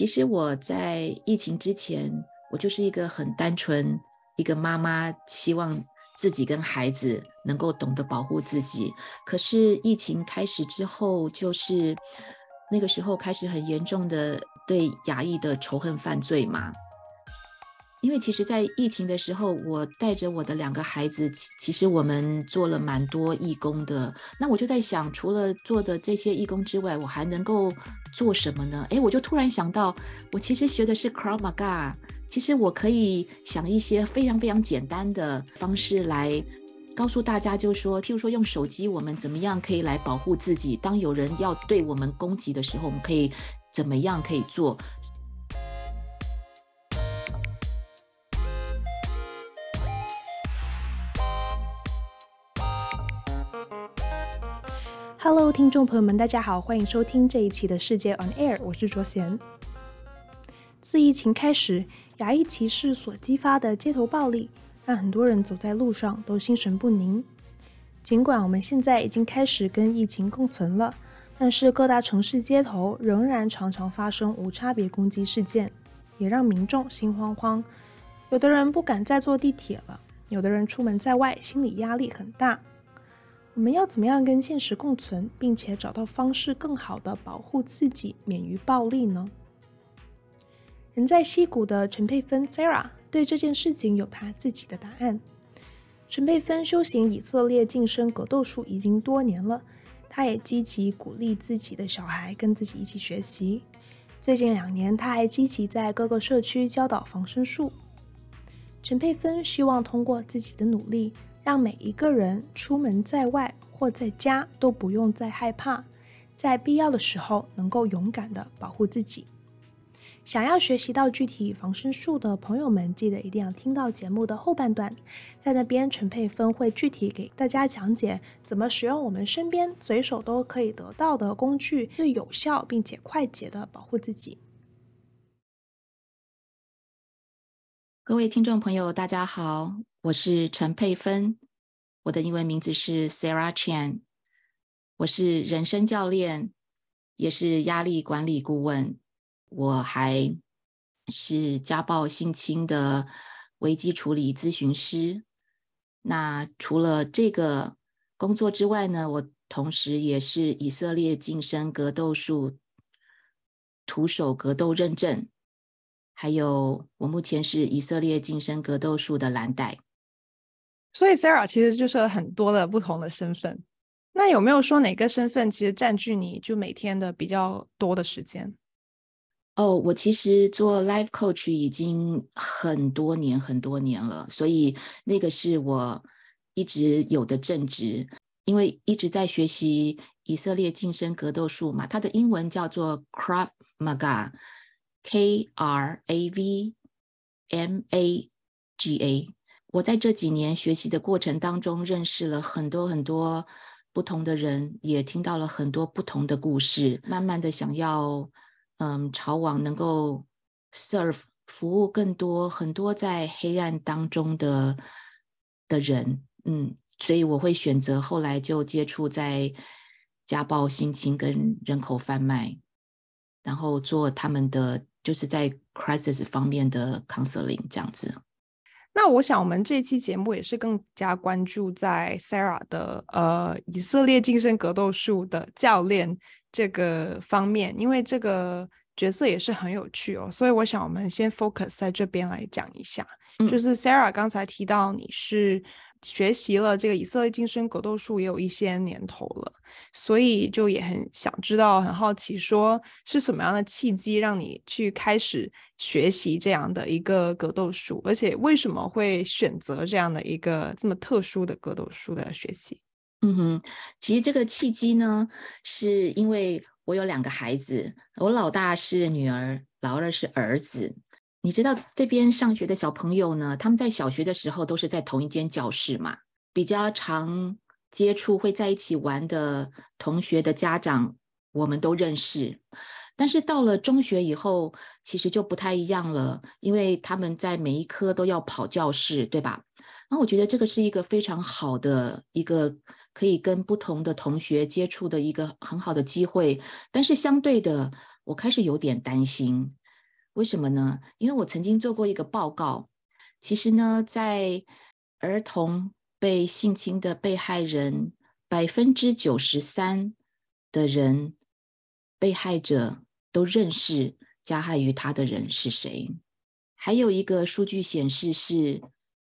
其实我在疫情之前，我就是一个很单纯一个妈妈，希望自己跟孩子能够懂得保护自己。可是疫情开始之后，就是那个时候开始很严重的对亚裔的仇恨犯罪嘛。因为其实，在疫情的时候，我带着我的两个孩子，其实我们做了蛮多义工的。那我就在想，除了做的这些义工之外，我还能够做什么呢？诶，我就突然想到，我其实学的是 Krav Maga，其实我可以想一些非常非常简单的方式来告诉大家，就是说，譬如说用手机，我们怎么样可以来保护自己？当有人要对我们攻击的时候，我们可以怎么样可以做？Hello，听众朋友们，大家好，欢迎收听这一期的世界 On Air，我是卓贤。自疫情开始，牙医歧视所激发的街头暴力，让很多人走在路上都心神不宁。尽管我们现在已经开始跟疫情共存了，但是各大城市街头仍然常常发生无差别攻击事件，也让民众心慌慌。有的人不敢再坐地铁了，有的人出门在外，心理压力很大。我们要怎么样跟现实共存，并且找到方式更好地保护自己免于暴力呢？人在矽谷的陈佩芬 Sarah 对这件事情有她自己的答案。陈佩芬修行以色列净身格斗术已经多年了，她也积极鼓励自己的小孩跟自己一起学习。最近两年，她还积极在各个社区教导防身术。陈佩芬希望通过自己的努力，让每一个人出门在外或在家都不用再害怕，在必要的时候能够勇敢的保护自己。想要学习到具体防身术的朋友们，记得一定要听到节目的后半段，在那边陈佩芬会具体给大家讲解怎么使用我们身边随手都可以得到的工具，最有效并且快捷的保护自己。各位听众朋友，大家好。我是陈佩芬，我的英文名字是 Sarah Chan，我是人生教练，也是压力管理顾问，我还是家暴性侵的危机处理咨询师。那除了这个工作之外呢，我同时也是以色列近身格斗术徒手格斗认证，还有我目前是以色列近身格斗术的蓝带。所以 Sarah 其实就是很多的不同的身份。那有没有说哪个身份其实占据你就每天的比较多的时间？哦，我其实做 Life Coach 已经很多年很多年了，所以那个是我一直有的正职，因为一直在学习以色列净身格斗术嘛，它的英文叫做 Krav Maga，K R A V M A G A。我在这几年学习的过程当中，认识了很多很多不同的人，也听到了很多不同的故事。慢慢的想要，嗯，朝往能够 serve 服务更多很多在黑暗当中的的人，嗯，所以我会选择后来就接触在家暴、性侵跟人口贩卖，然后做他们的就是在 crisis 方面的 counseling 这样子。那我想，我们这期节目也是更加关注在 Sarah 的呃以色列近身格斗术的教练这个方面，因为这个角色也是很有趣哦。所以我想，我们先 focus 在这边来讲一下，嗯、就是 Sarah 刚才提到你是。学习了这个以色列净身格斗术也有一些年头了，所以就也很想知道，很好奇，说是什么样的契机让你去开始学习这样的一个格斗术，而且为什么会选择这样的一个这么特殊的格斗术的学习？嗯哼，其实这个契机呢，是因为我有两个孩子，我老大是女儿，老二是儿子。你知道这边上学的小朋友呢，他们在小学的时候都是在同一间教室嘛，比较常接触会在一起玩的同学的家长，我们都认识。但是到了中学以后，其实就不太一样了，因为他们在每一科都要跑教室，对吧？那我觉得这个是一个非常好的一个可以跟不同的同学接触的一个很好的机会。但是相对的，我开始有点担心。为什么呢？因为我曾经做过一个报告，其实呢，在儿童被性侵的被害人，百分之九十三的人，被害者都认识加害于他的人是谁。还有一个数据显示是，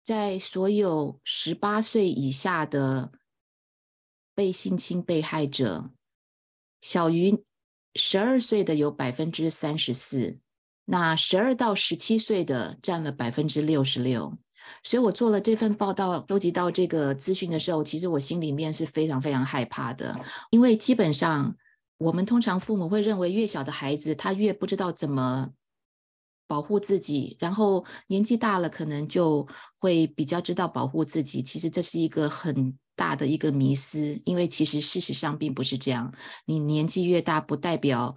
在所有十八岁以下的被性侵被害者，小于十二岁的有百分之三十四。那十二到十七岁的占了百分之六十六，所以我做了这份报道，收集到这个资讯的时候，其实我心里面是非常非常害怕的，因为基本上我们通常父母会认为，越小的孩子他越不知道怎么保护自己，然后年纪大了可能就会比较知道保护自己。其实这是一个很大的一个迷思，因为其实事实上并不是这样，你年纪越大不代表。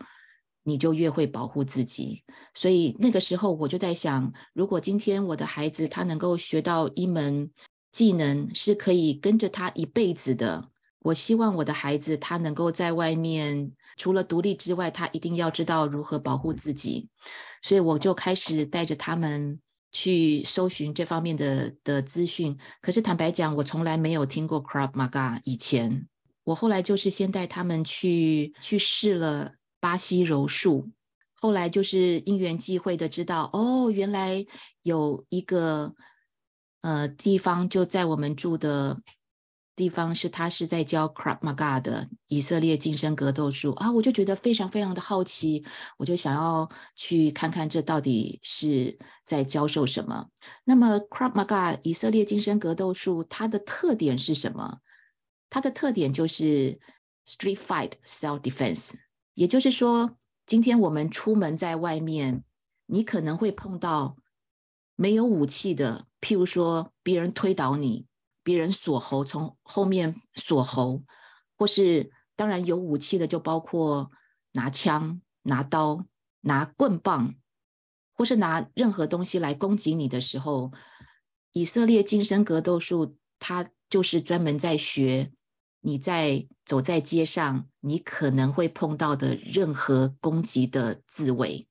你就越会保护自己，所以那个时候我就在想，如果今天我的孩子他能够学到一门技能，是可以跟着他一辈子的。我希望我的孩子他能够在外面除了独立之外，他一定要知道如何保护自己。所以我就开始带着他们去搜寻这方面的的资讯。可是坦白讲，我从来没有听过 Krav Maga。以前我后来就是先带他们去去试了。巴西柔术，后来就是因缘际会的知道，哦，原来有一个呃地方就在我们住的地方，是他是在教 Krav Maga 的以色列近身格斗术啊，我就觉得非常非常的好奇，我就想要去看看这到底是在教授什么。那么 Krav Maga 以色列近身格斗术，它的特点是什么？它的特点就是 Street Fight Self Defense。也就是说，今天我们出门在外面，你可能会碰到没有武器的，譬如说别人推倒你，别人锁喉从后面锁喉，或是当然有武器的，就包括拿枪、拿刀、拿棍棒，或是拿任何东西来攻击你的时候，以色列近身格斗术，它就是专门在学。你在走在街上，你可能会碰到的任何攻击的自卫，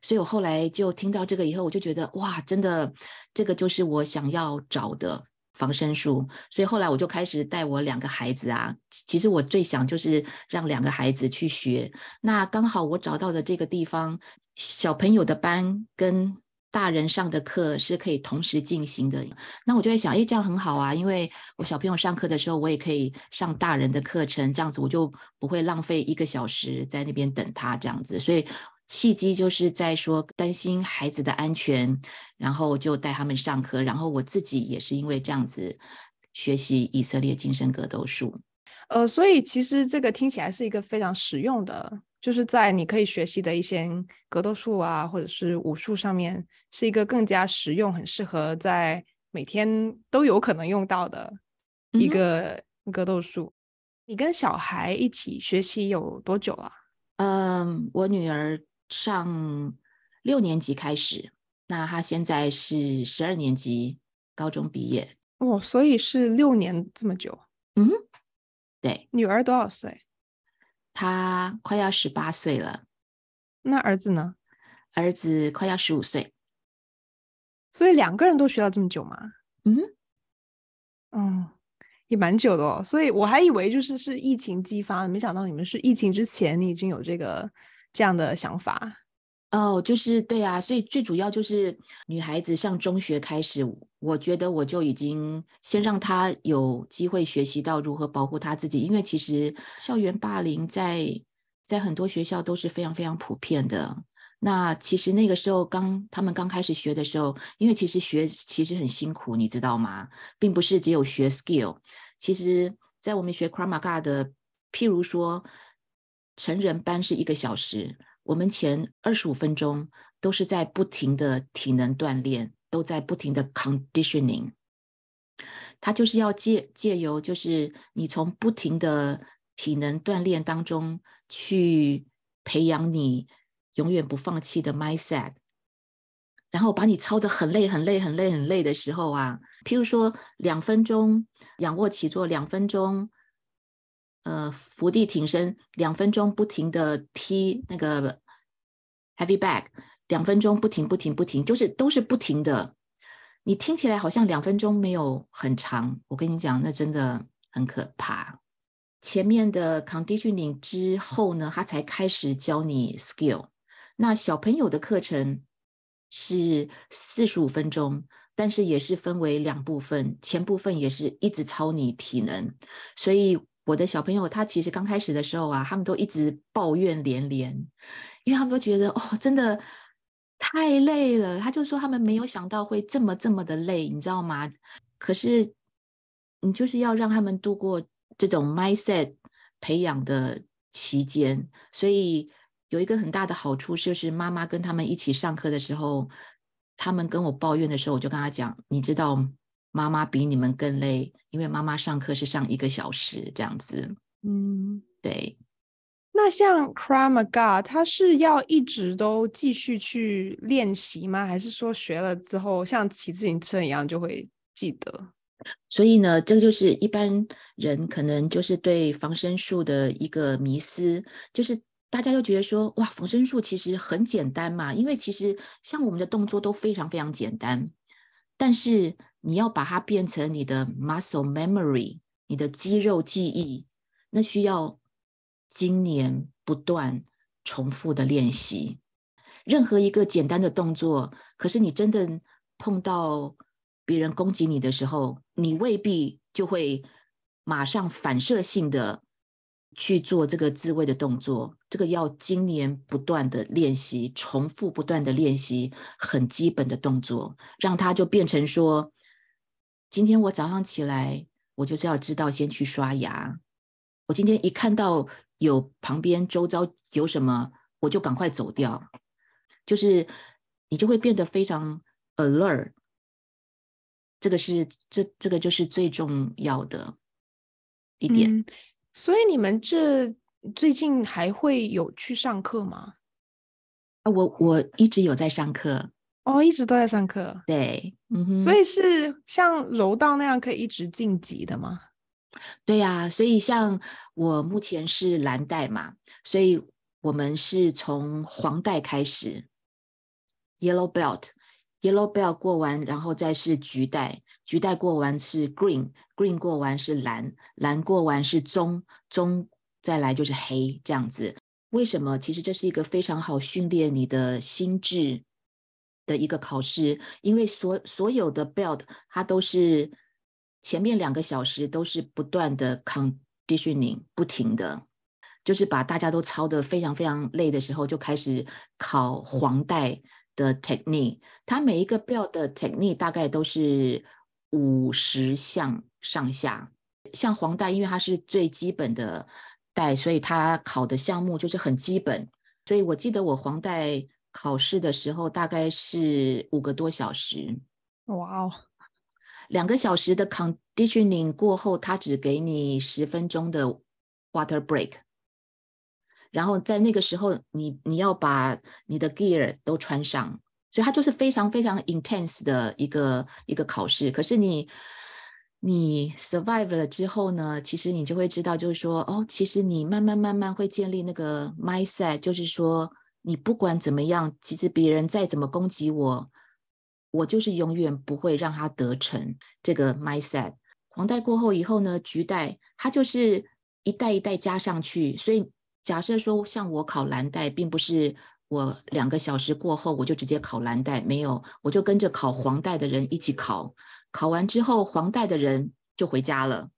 所以我后来就听到这个以后，我就觉得哇，真的，这个就是我想要找的防身术。所以后来我就开始带我两个孩子啊，其实我最想就是让两个孩子去学。那刚好我找到的这个地方，小朋友的班跟。大人上的课是可以同时进行的，那我就在想，诶，这样很好啊，因为我小朋友上课的时候，我也可以上大人的课程，这样子我就不会浪费一个小时在那边等他这样子。所以契机就是在说担心孩子的安全，然后就带他们上课，然后我自己也是因为这样子学习以色列近身格斗术。呃，所以其实这个听起来是一个非常实用的。就是在你可以学习的一些格斗术啊，或者是武术上面，是一个更加实用、很适合在每天都有可能用到的一个格斗术。嗯。你跟小孩一起学习有多久了？嗯，我女儿上六年级开始，那她现在是十二年级，高中毕业。哦，所以是六年这么久。嗯，对。女儿多少岁？他快要十八岁了，那儿子呢？儿子快要十五岁，所以两个人都学了这么久吗？嗯，嗯，也蛮久的哦。所以我还以为就是是疫情激发的，没想到你们是疫情之前你已经有这个这样的想法。哦，就是对啊，所以最主要就是女孩子上中学开始，我觉得我就已经先让他有机会学习到如何保护他自己，因为其实校园霸凌在在很多学校都是非常非常普遍的。那其实那个时候刚他们刚开始学的时候，因为其实学其实很辛苦，你知道吗？并不是只有学 skill，其实在我们学 k r a m a g a 的，譬如说成人班是一个小时。我们前二十五分钟都是在不停的体能锻炼，都在不停的 conditioning。它就是要借借由，就是你从不停的体能锻炼当中去培养你永远不放弃的 mindset，然后把你操得很累很累很累很累的时候啊，譬如说两分钟仰卧起坐，两分钟。呃，伏地挺身两分钟，不停的踢那个 heavy bag 两分钟不停不停不停，就是都是不停的。你听起来好像两分钟没有很长，我跟你讲，那真的很可怕。前面的 conditioning 之后呢，他才开始教你 skill。那小朋友的课程是四十五分钟，但是也是分为两部分，前部分也是一直操你体能。所以我的小朋友他其实刚开始的时候啊，他们都一直抱怨连连，因为他们都觉得哦，真的太累了。他就说他们没有想到会这么这么的累，你知道吗？可是你就是要让他们度过。这种 mindset 培养的期间，所以有一个很大的好处，就是妈妈跟他们一起上课的时候，他们跟我抱怨的时候，我就跟他讲：“你知道，妈妈比你们更累，因为妈妈上课是上一个小时这样子。”嗯，对。那像 Kramaga，他是要一直都继续去练习吗？还是说学了之后像骑自行车一样就会记得？所以呢，这个就是一般人可能就是对防身术的一个迷思，就是大家都觉得说，哇，防身术其实很简单嘛，因为其实像我们的动作都非常非常简单，但是你要把它变成你的 muscle memory，你的肌肉记忆，那需要今年不断重复的练习。任何一个简单的动作，可是你真的碰到。别人攻击你的时候，你未必就会马上反射性的去做这个自卫的动作。这个要今年不断的练习，重复不断的练习很基本的动作，让它就变成说：今天我早上起来，我就是要知道先去刷牙。我今天一看到有旁边周遭有什么，我就赶快走掉。就是你就会变得非常 alert。这个是这这个就是最重要的一点。嗯，所以你们这最近还会有去上课吗？啊，我我一直有在上课。哦，一直都在上课。对，嗯哼。所以是像柔道那样可以一直晋级的吗？对呀，所以像我目前是蓝带嘛，所以我们是从黄带开始，Yellow Belt。Yellow belt 过完，然后再是橘带，橘带过完是 green，green 过完是蓝，蓝过完是棕，棕再来就是黑，这样子。为什么？其实这是一个非常好训练你的心智的一个考试，因为所所有的 belt 它都是前面两个小时都是不断的 conditioning，不停的，就是把大家都操得非常非常累的时候，就开始考黄带。的 technique，它每一个 bell 的 technique 大概都是五十项上下。像黄带，因为它是最基本的带，所以它考的项目就是很基本。所以我记得我黄带考试的时候大概是五个多小时。哇哦！两个小时的 conditioning 过后，他只给你十分钟的 water break。然后在那个时候你，你你要把你的 gear 都穿上，所以它就是非常非常 intense 的一个一个考试。可是你你 survive 了之后呢，其实你就会知道，就是说，哦，其实你慢慢慢慢会建立那个 mindset，就是说，你不管怎么样，其实别人再怎么攻击我，我就是永远不会让他得逞。这个 mindset。黄带过后以后呢，橘带它就是一代一代加上去，所以。假设说，像我考蓝带，并不是我两个小时过后我就直接考蓝带，没有，我就跟着考黄带的人一起考，考完之后黄带的人就回家了，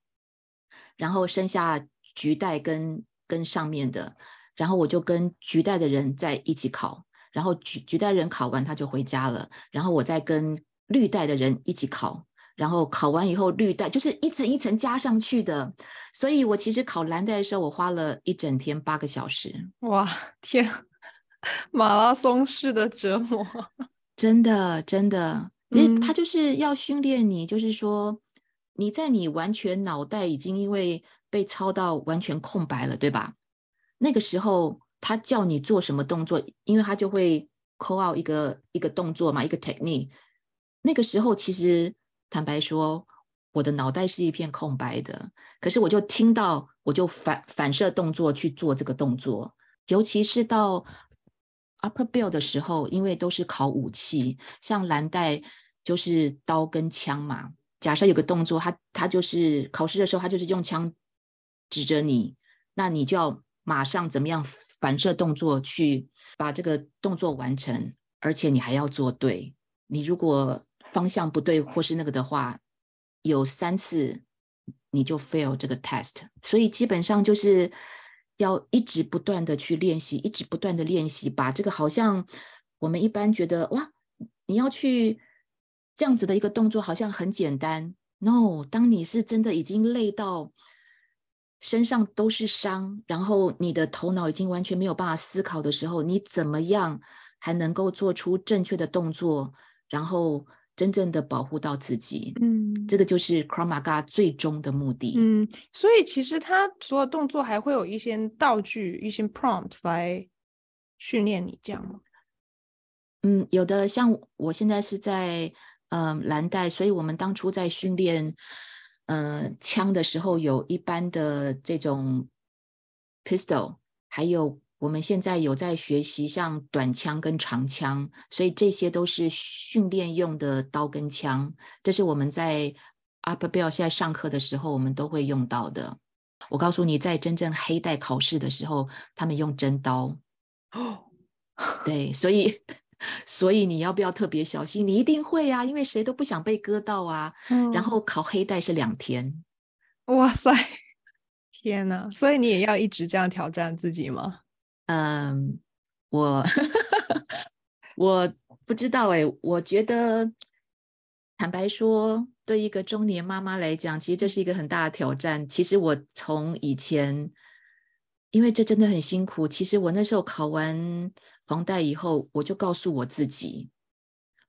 然后剩下橘带跟跟上面的，然后我就跟橘带的人在一起考，然后橘橘带人考完他就回家了，然后我再跟绿带的人一起考。然后考完以后，绿带就是一层一层加上去的，所以我其实考蓝带的时候，我花了一整天八个小时。哇，天，马拉松式的折磨，真 的真的，因为他就是要训练你，就是说你在你完全脑袋已经因为被操到完全空白了，对吧？那个时候他叫你做什么动作，因为他就会 call out 一个一个动作嘛，一个 technique。那个时候其实。坦白说，我的脑袋是一片空白的。可是我就听到，我就反反射动作去做这个动作。尤其是到 Upper Bill 的时候，因为都是考武器，像蓝带就是刀跟枪嘛。假设有个动作，他他就是考试的时候，他就是用枪指着你，那你就要马上怎么样反射动作去把这个动作完成，而且你还要做对。你如果方向不对或是那个的话，有三次你就 fail 这个 test。所以基本上就是要一直不断的去练习，一直不断的练习，把这个好像我们一般觉得哇，你要去。这样子的一个动作好像很简单，no，当你是真的已经累到身上都是伤，然后你的头脑已经完全没有办法思考的时候，你怎么样还能够做出正确的动作，然后真正的保护到自己？嗯，这个就是 Krav Maga 最终的目的。嗯，所以其实他所有动作还会有一些道具、一些 prompt 来训练你，这样吗？嗯，有的，像我现在是在。嗯，蓝带，所以我们当初在训练，呃，枪的时候，有一般的这种 pistol，还有我们现在有在学习像短枪跟长枪，所以这些都是训练用的刀跟枪。这是我们在 Upper Bell 现在上课的时候，我们都会用到的。我告诉你，在真正黑带考试的时候，他们用真刀。哦，对，所以。所以你要不要特别小心？你一定会啊，因为谁都不想被割到啊。嗯。然后考黑带是两天。哇塞，天哪！所以你也要一直这样挑战自己吗？嗯，我 我不知道哎。我觉得，坦白说，对一个中年妈妈来讲，其实这是一个很大的挑战。其实我从以前。因为这真的很辛苦。其实我那时候考完黄带以后，我就告诉我自己，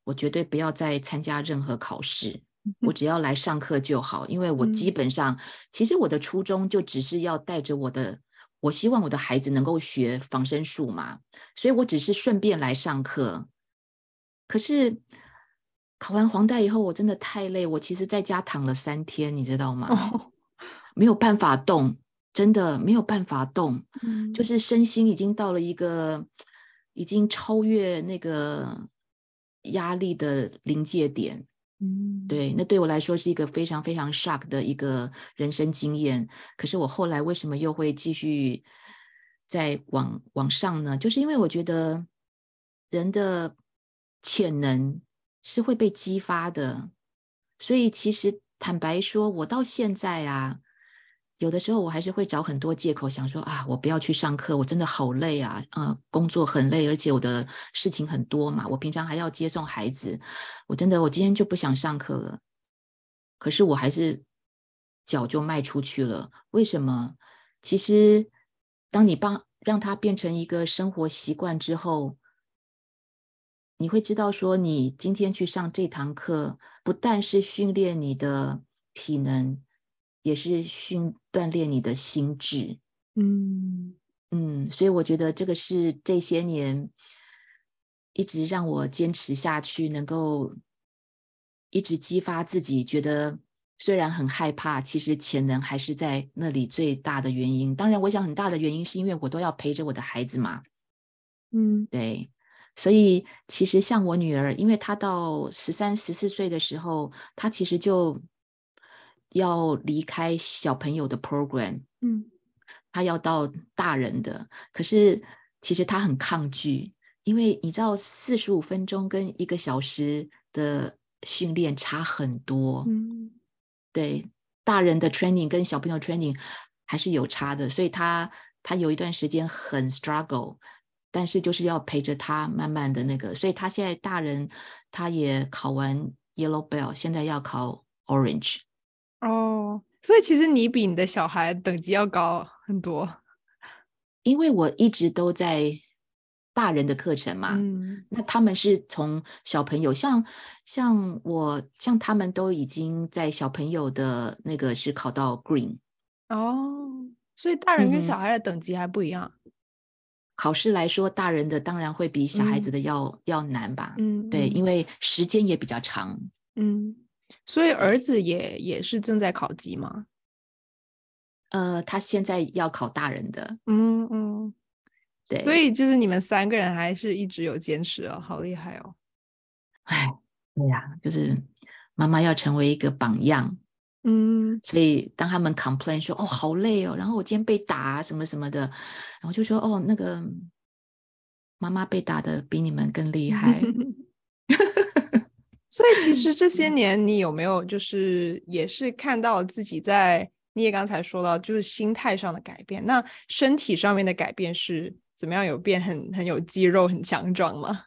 我绝对不要再参加任何考试，我只要来上课就好。因为我基本上，其实我的初衷就只是要带着我的，我希望我的孩子能够学防身术嘛，所以我只是顺便来上课。可是考完黄带以后，我真的太累，我其实在家躺了三天，你知道吗？没有办法动。真的没有办法动，嗯，就是身心已经到了一个已经超越那个压力的临界点，嗯，对，那对我来说是一个非常非常 shock 的一个人生经验。可是我后来为什么又会继续再往往上呢？就是因为我觉得人的潜能是会被激发的，所以其实坦白说，我到现在啊。有的时候我还是会找很多借口，想说啊，我不要去上课，我真的好累啊，呃，工作很累，而且我的事情很多嘛，我平常还要接送孩子，我真的我今天就不想上课了。可是我还是脚就迈出去了。为什么？其实当你帮让它变成一个生活习惯之后，你会知道说，你今天去上这堂课，不但是训练你的体能。也是训锻炼你的心智，嗯嗯，所以我觉得这个是这些年一直让我坚持下去，能够一直激发自己。觉得虽然很害怕，其实潜能还是在那里最大的原因。当然，我想很大的原因是因为我都要陪着我的孩子嘛，嗯，对。所以其实像我女儿，因为她到十三、十四岁的时候，她其实就。要离开小朋友的 program，嗯，他要到大人的，可是其实他很抗拒，因为你知道四十五分钟跟一个小时的训练差很多，嗯，对，大人的 training 跟小朋友 training 还是有差的，所以他他有一段时间很 struggle，但是就是要陪着他慢慢的那个，所以他现在大人他也考完 yellow Bell，现在要考 orange。哦，所以其实你比你的小孩等级要高很多，因为我一直都在大人的课程嘛。嗯，那他们是从小朋友，像像我，像他们都已经在小朋友的那个是考到 Green。哦，所以大人跟小孩的等级还不一样。嗯，考试来说，大人的当然会比小孩子的要，嗯，要难吧？嗯，对，因为时间也比较长。嗯。所以儿子也也是正在考级吗？呃，他现在要考大人的。嗯嗯，对，所以就是你们三个人还是一直有坚持哦，好厉害哦！哎，对呀、啊，就是妈妈要成为一个榜样，嗯，所以当他们 complain 说哦好累哦，然后我今天被打啊什么什么的，然后就说哦那个妈妈被打的比你们更厉害。所以其实这些年你有没有就是也是看到自己在你也刚才说到就是心态上的改变，那身体上面的改变是怎么样？有变很很有肌肉很强壮吗？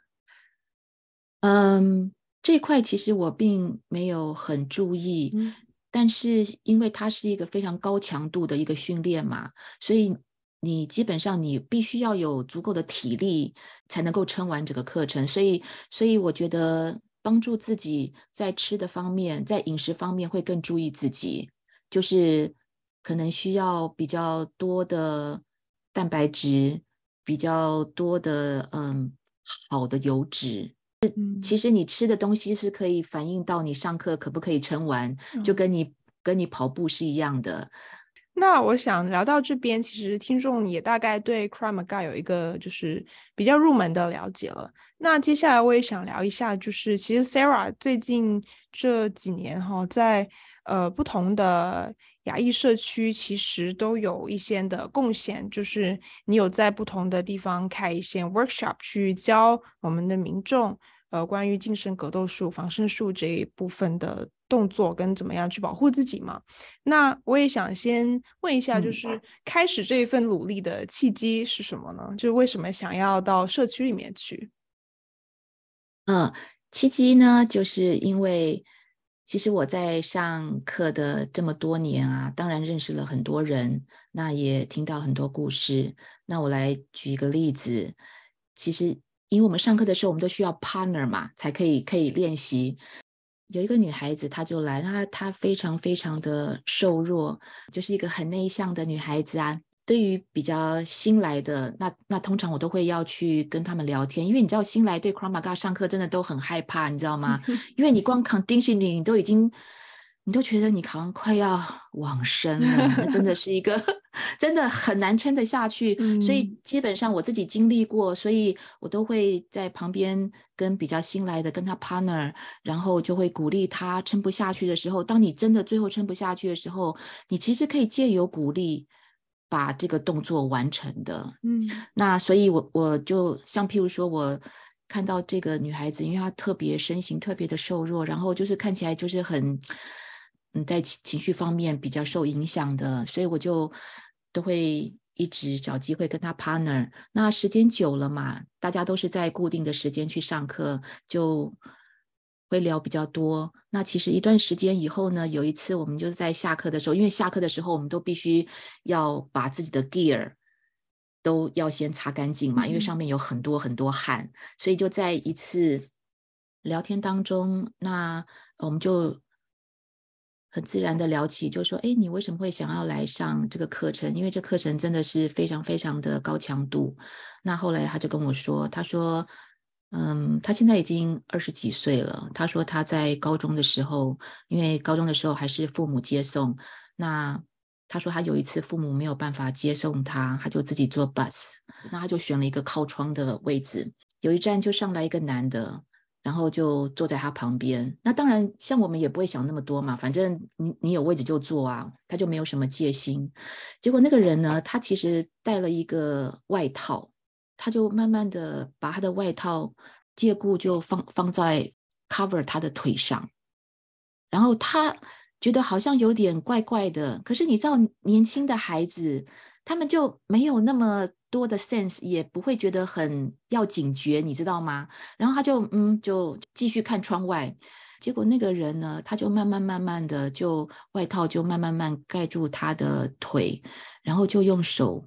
嗯，这块其实我并没有很注意，嗯，但是因为它是一个非常高强度的一个训练嘛，所以你基本上你必须要有足够的体力才能够撑完整个课程，所以所以我觉得。帮助自己在吃的方面，在饮食方面会更注意自己，就是可能需要比较多的蛋白质，比较多的嗯好的油脂。嗯，其实你吃的东西是可以反映到你上课可不可以撑完，就跟你跟你跑步是一样的。那我想聊到这边，其实听众也大概对 Krav Maga 有一个就是比较入门的了解了。那接下来我也想聊一下，就是其实 Sarah 最近这几年哈，在呃不同的亚裔社区，其实都有一些的贡献，就是你有在不同的地方开一些 workshop 去教我们的民众。呃，关于近身格斗术、防身术这一部分的动作跟怎么样去保护自己嘛？那我也想先问一下，就是开始这一份努力的契机是什么呢？嗯、就是为什么想要到社区里面去？嗯，契机呢，就是因为其实我在上课的这么多年啊，当然认识了很多人，那也听到很多故事。那我来举一个例子，其实。因为我们上课的时候，我们都需要 partner 嘛，才可以可以练习。有一个女孩子，她就来，她她非常非常的瘦弱，就是一个很内向的女孩子啊。对于比较新来的，那那通常我都会要去跟他们聊天，因为你知道新来对 Krav Maga 上课真的都很害怕，你知道吗？因为你光 conditioning 你都已经。你都觉得你好像快要往生了，那真的 是一个真的很难撑得下去。嗯。所以基本上我自己经历过，所以我都会在旁边跟比较新来的跟他 partner，然后就会鼓励他撑不下去的时候。当你真的最后撑不下去的时候，你其实可以借由鼓励把这个动作完成的。嗯，那所以我我就像譬如说我看到这个女孩子，因为她特别身形特别的瘦弱，然后就是看起来就是很。嗯，在情情绪方面比较受影响的，所以我就都会一直找机会跟他 partner。那时间久了嘛，大家都是在固定的时间去上课，就会聊比较多。那其实一段时间以后呢，有一次我们就是在下课的时候，因为下课的时候我们都必须要把自己的 gear 都要先擦干净嘛，因为上面有很多很多汗，所以就在一次聊天当中，那我们就。很自然的聊起，就说：“哎，你为什么会想要来上这个课程？因为这课程真的是非常非常的高强度。”那后来他就跟我说：“他说，嗯，他现在已经二十几岁了。他说他在高中的时候，因为高中的时候还是父母接送。那他说他有一次父母没有办法接送他，他就自己坐 bus。那他就选了一个靠窗的位置，有一站就上来一个男的。”然后就坐在他旁边。那当然，像我们也不会想那么多嘛，反正你你有位置就坐啊，他就没有什么戒心。结果那个人呢，他其实带了一个外套，他就慢慢的把他的外套借故就放放在 cover 他的腿上，然后他觉得好像有点怪怪的。可是你知道，年轻的孩子他们就没有那么。多的 sense 也不会觉得很要警觉，你知道吗？然后他就嗯，就继续看窗外。结果那个人呢，他就慢慢慢慢的就外套就慢慢慢盖住他的腿，然后就用手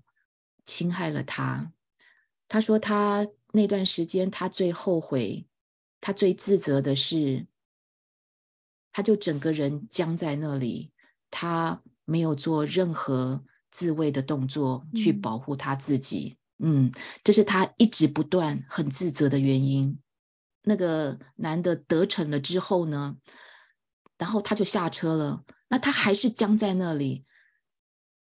侵害了他。他说他那段时间他最后悔，他最自责的是，他就整个人僵在那里，他没有做任何。自卫的动作去保护他自己，嗯，嗯，这是他一直不断很自责的原因。那个男的得逞了之后呢，然后他就下车了，那他还是僵在那里。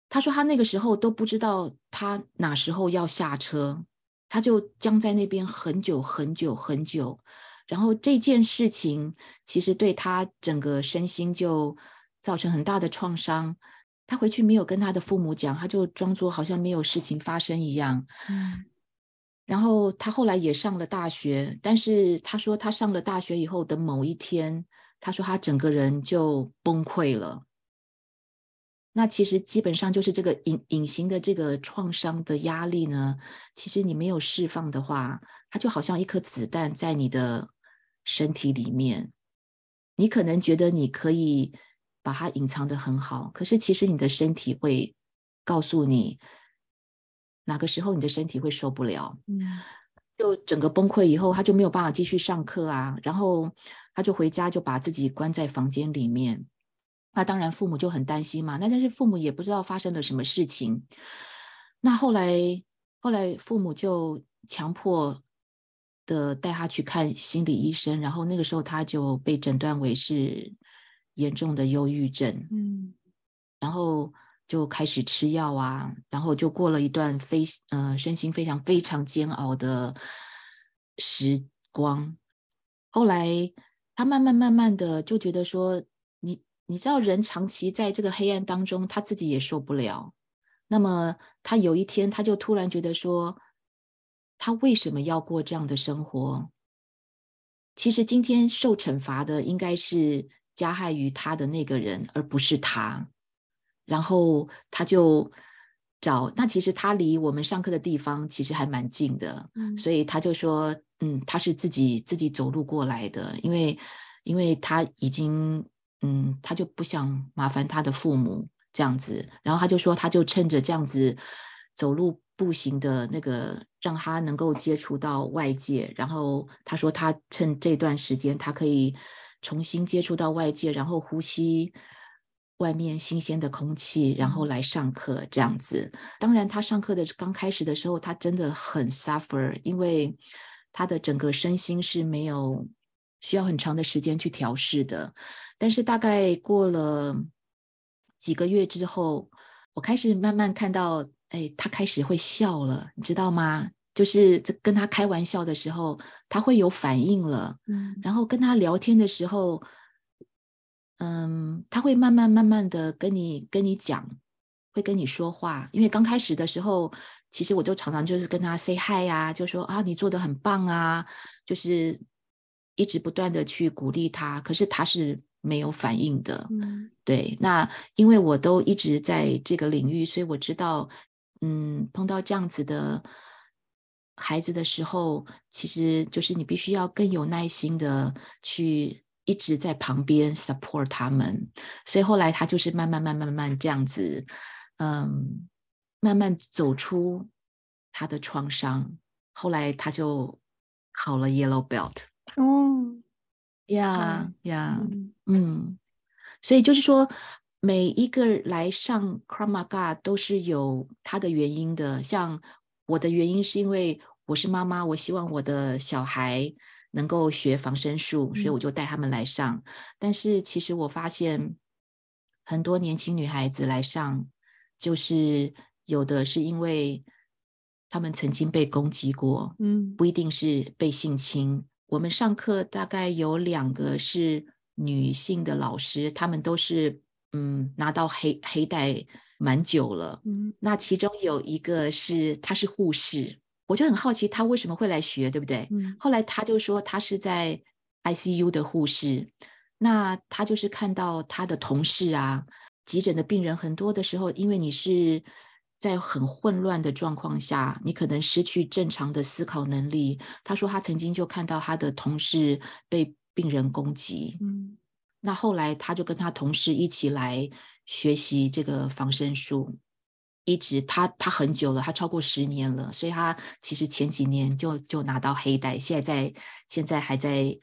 他说他那个时候都不知道他哪时候要下车，他就僵在那边很久很久很久。然后这件事情其实对他整个身心就造成很大的创伤。他回去没有跟他的父母讲，他就装作好像没有事情发生一样。嗯。然后他后来也上了大学，但是他说他上了大学以后的某一天，他说他整个人就崩溃了。那其实基本上就是这个隐隐形的这个创伤的压力呢，其实你没有释放的话，它就好像一颗子弹在你的。身体里面，你可能觉得你可以把它隐藏得很好，可是其实你的身体会告诉你，哪个时候你的身体会受不了。嗯，就整个崩溃以后，他就没有办法继续上课啊，然后他就回家就把自己关在房间里面。那当然父母就很担心嘛，那但是父母也不知道发生了什么事情。那后来后来父母就强迫。的带他去看心理医生，然后那个时候他就被诊断为是严重的忧郁症，嗯，然后就开始吃药啊，然后就过了一段非呃身心非常非常煎熬的时光。后来他慢慢慢慢的就觉得说，你你知道人长期在这个黑暗当中，他自己也受不了。那么他有一天他就突然觉得说。他为什么要过这样的生活？其实今天受惩罚的应该是加害于他的那个人，而不是他。然后他就找，那其实他离我们上课的地方其实还蛮近的，嗯，所以他就说，嗯，他是自己自己走路过来的，因为因为他已经，嗯，他就不想麻烦他的父母这样子，然后他就说，他就趁着这样子走路。步行的那个，让他能够接触到外界。然后他说，他趁这段时间，他可以重新接触到外界，然后呼吸外面新鲜的空气，然后来上课这样子。当然，他上课的刚开始的时候，他真的很 suffer，因为他的整个身心是没有需要很长的时间去调试的。但是大概过了几个月之后，我开始慢慢看到。哎，他开始会笑了，你知道吗？就是这跟他开玩笑的时候，他会有反应了。嗯，然后跟他聊天的时候，嗯，他会慢慢慢慢的跟你跟你讲，会跟你说话。因为刚开始的时候，其实我就常常就是跟他 say hi 呀，就说啊，你做的很棒啊，就是一直不断的去鼓励他。可是他是。没有反应的。嗯，对。那因为我都一直在这个领域，所以我知道。嗯，碰到这样子的孩子的时候，其实就是你必须要更有耐心的去一直在旁边 support 他们。所以后来他就是慢慢、慢慢、慢慢这样子，嗯，慢慢走出他的创伤。后来他就考了 Yellow Belt。哦，呀呀，嗯，所以就是说。每一个来上 Krav Maga 都是有他的原因的。像我的原因是因为我是妈妈，我希望我的小孩能够学防身术，所以我就带他们来上。嗯。但是其实我发现很多年轻女孩子来上，就是有的是因为他们曾经被攻击过，嗯，不一定是被性侵。我们上课大概有两个是女性的老师，她们都是。嗯，拿到黑黑带蛮久了。嗯，那其中有一个是她是护士，我就很好奇他为什么会来学，对不对？嗯，后来他就说他是在 ICU 的护士，那他就是看到他的同事啊，急诊的病人很多的时候，因为你是在很混乱的状况下，你可能失去正常的思考能力。他说他曾经就看到他的同事被病人攻击。嗯。那后来他就跟他同事一起来学习这个防身术，一直他他很久了，他超过十年了，所以他其实前几年就就拿到黑带，现在在现在还在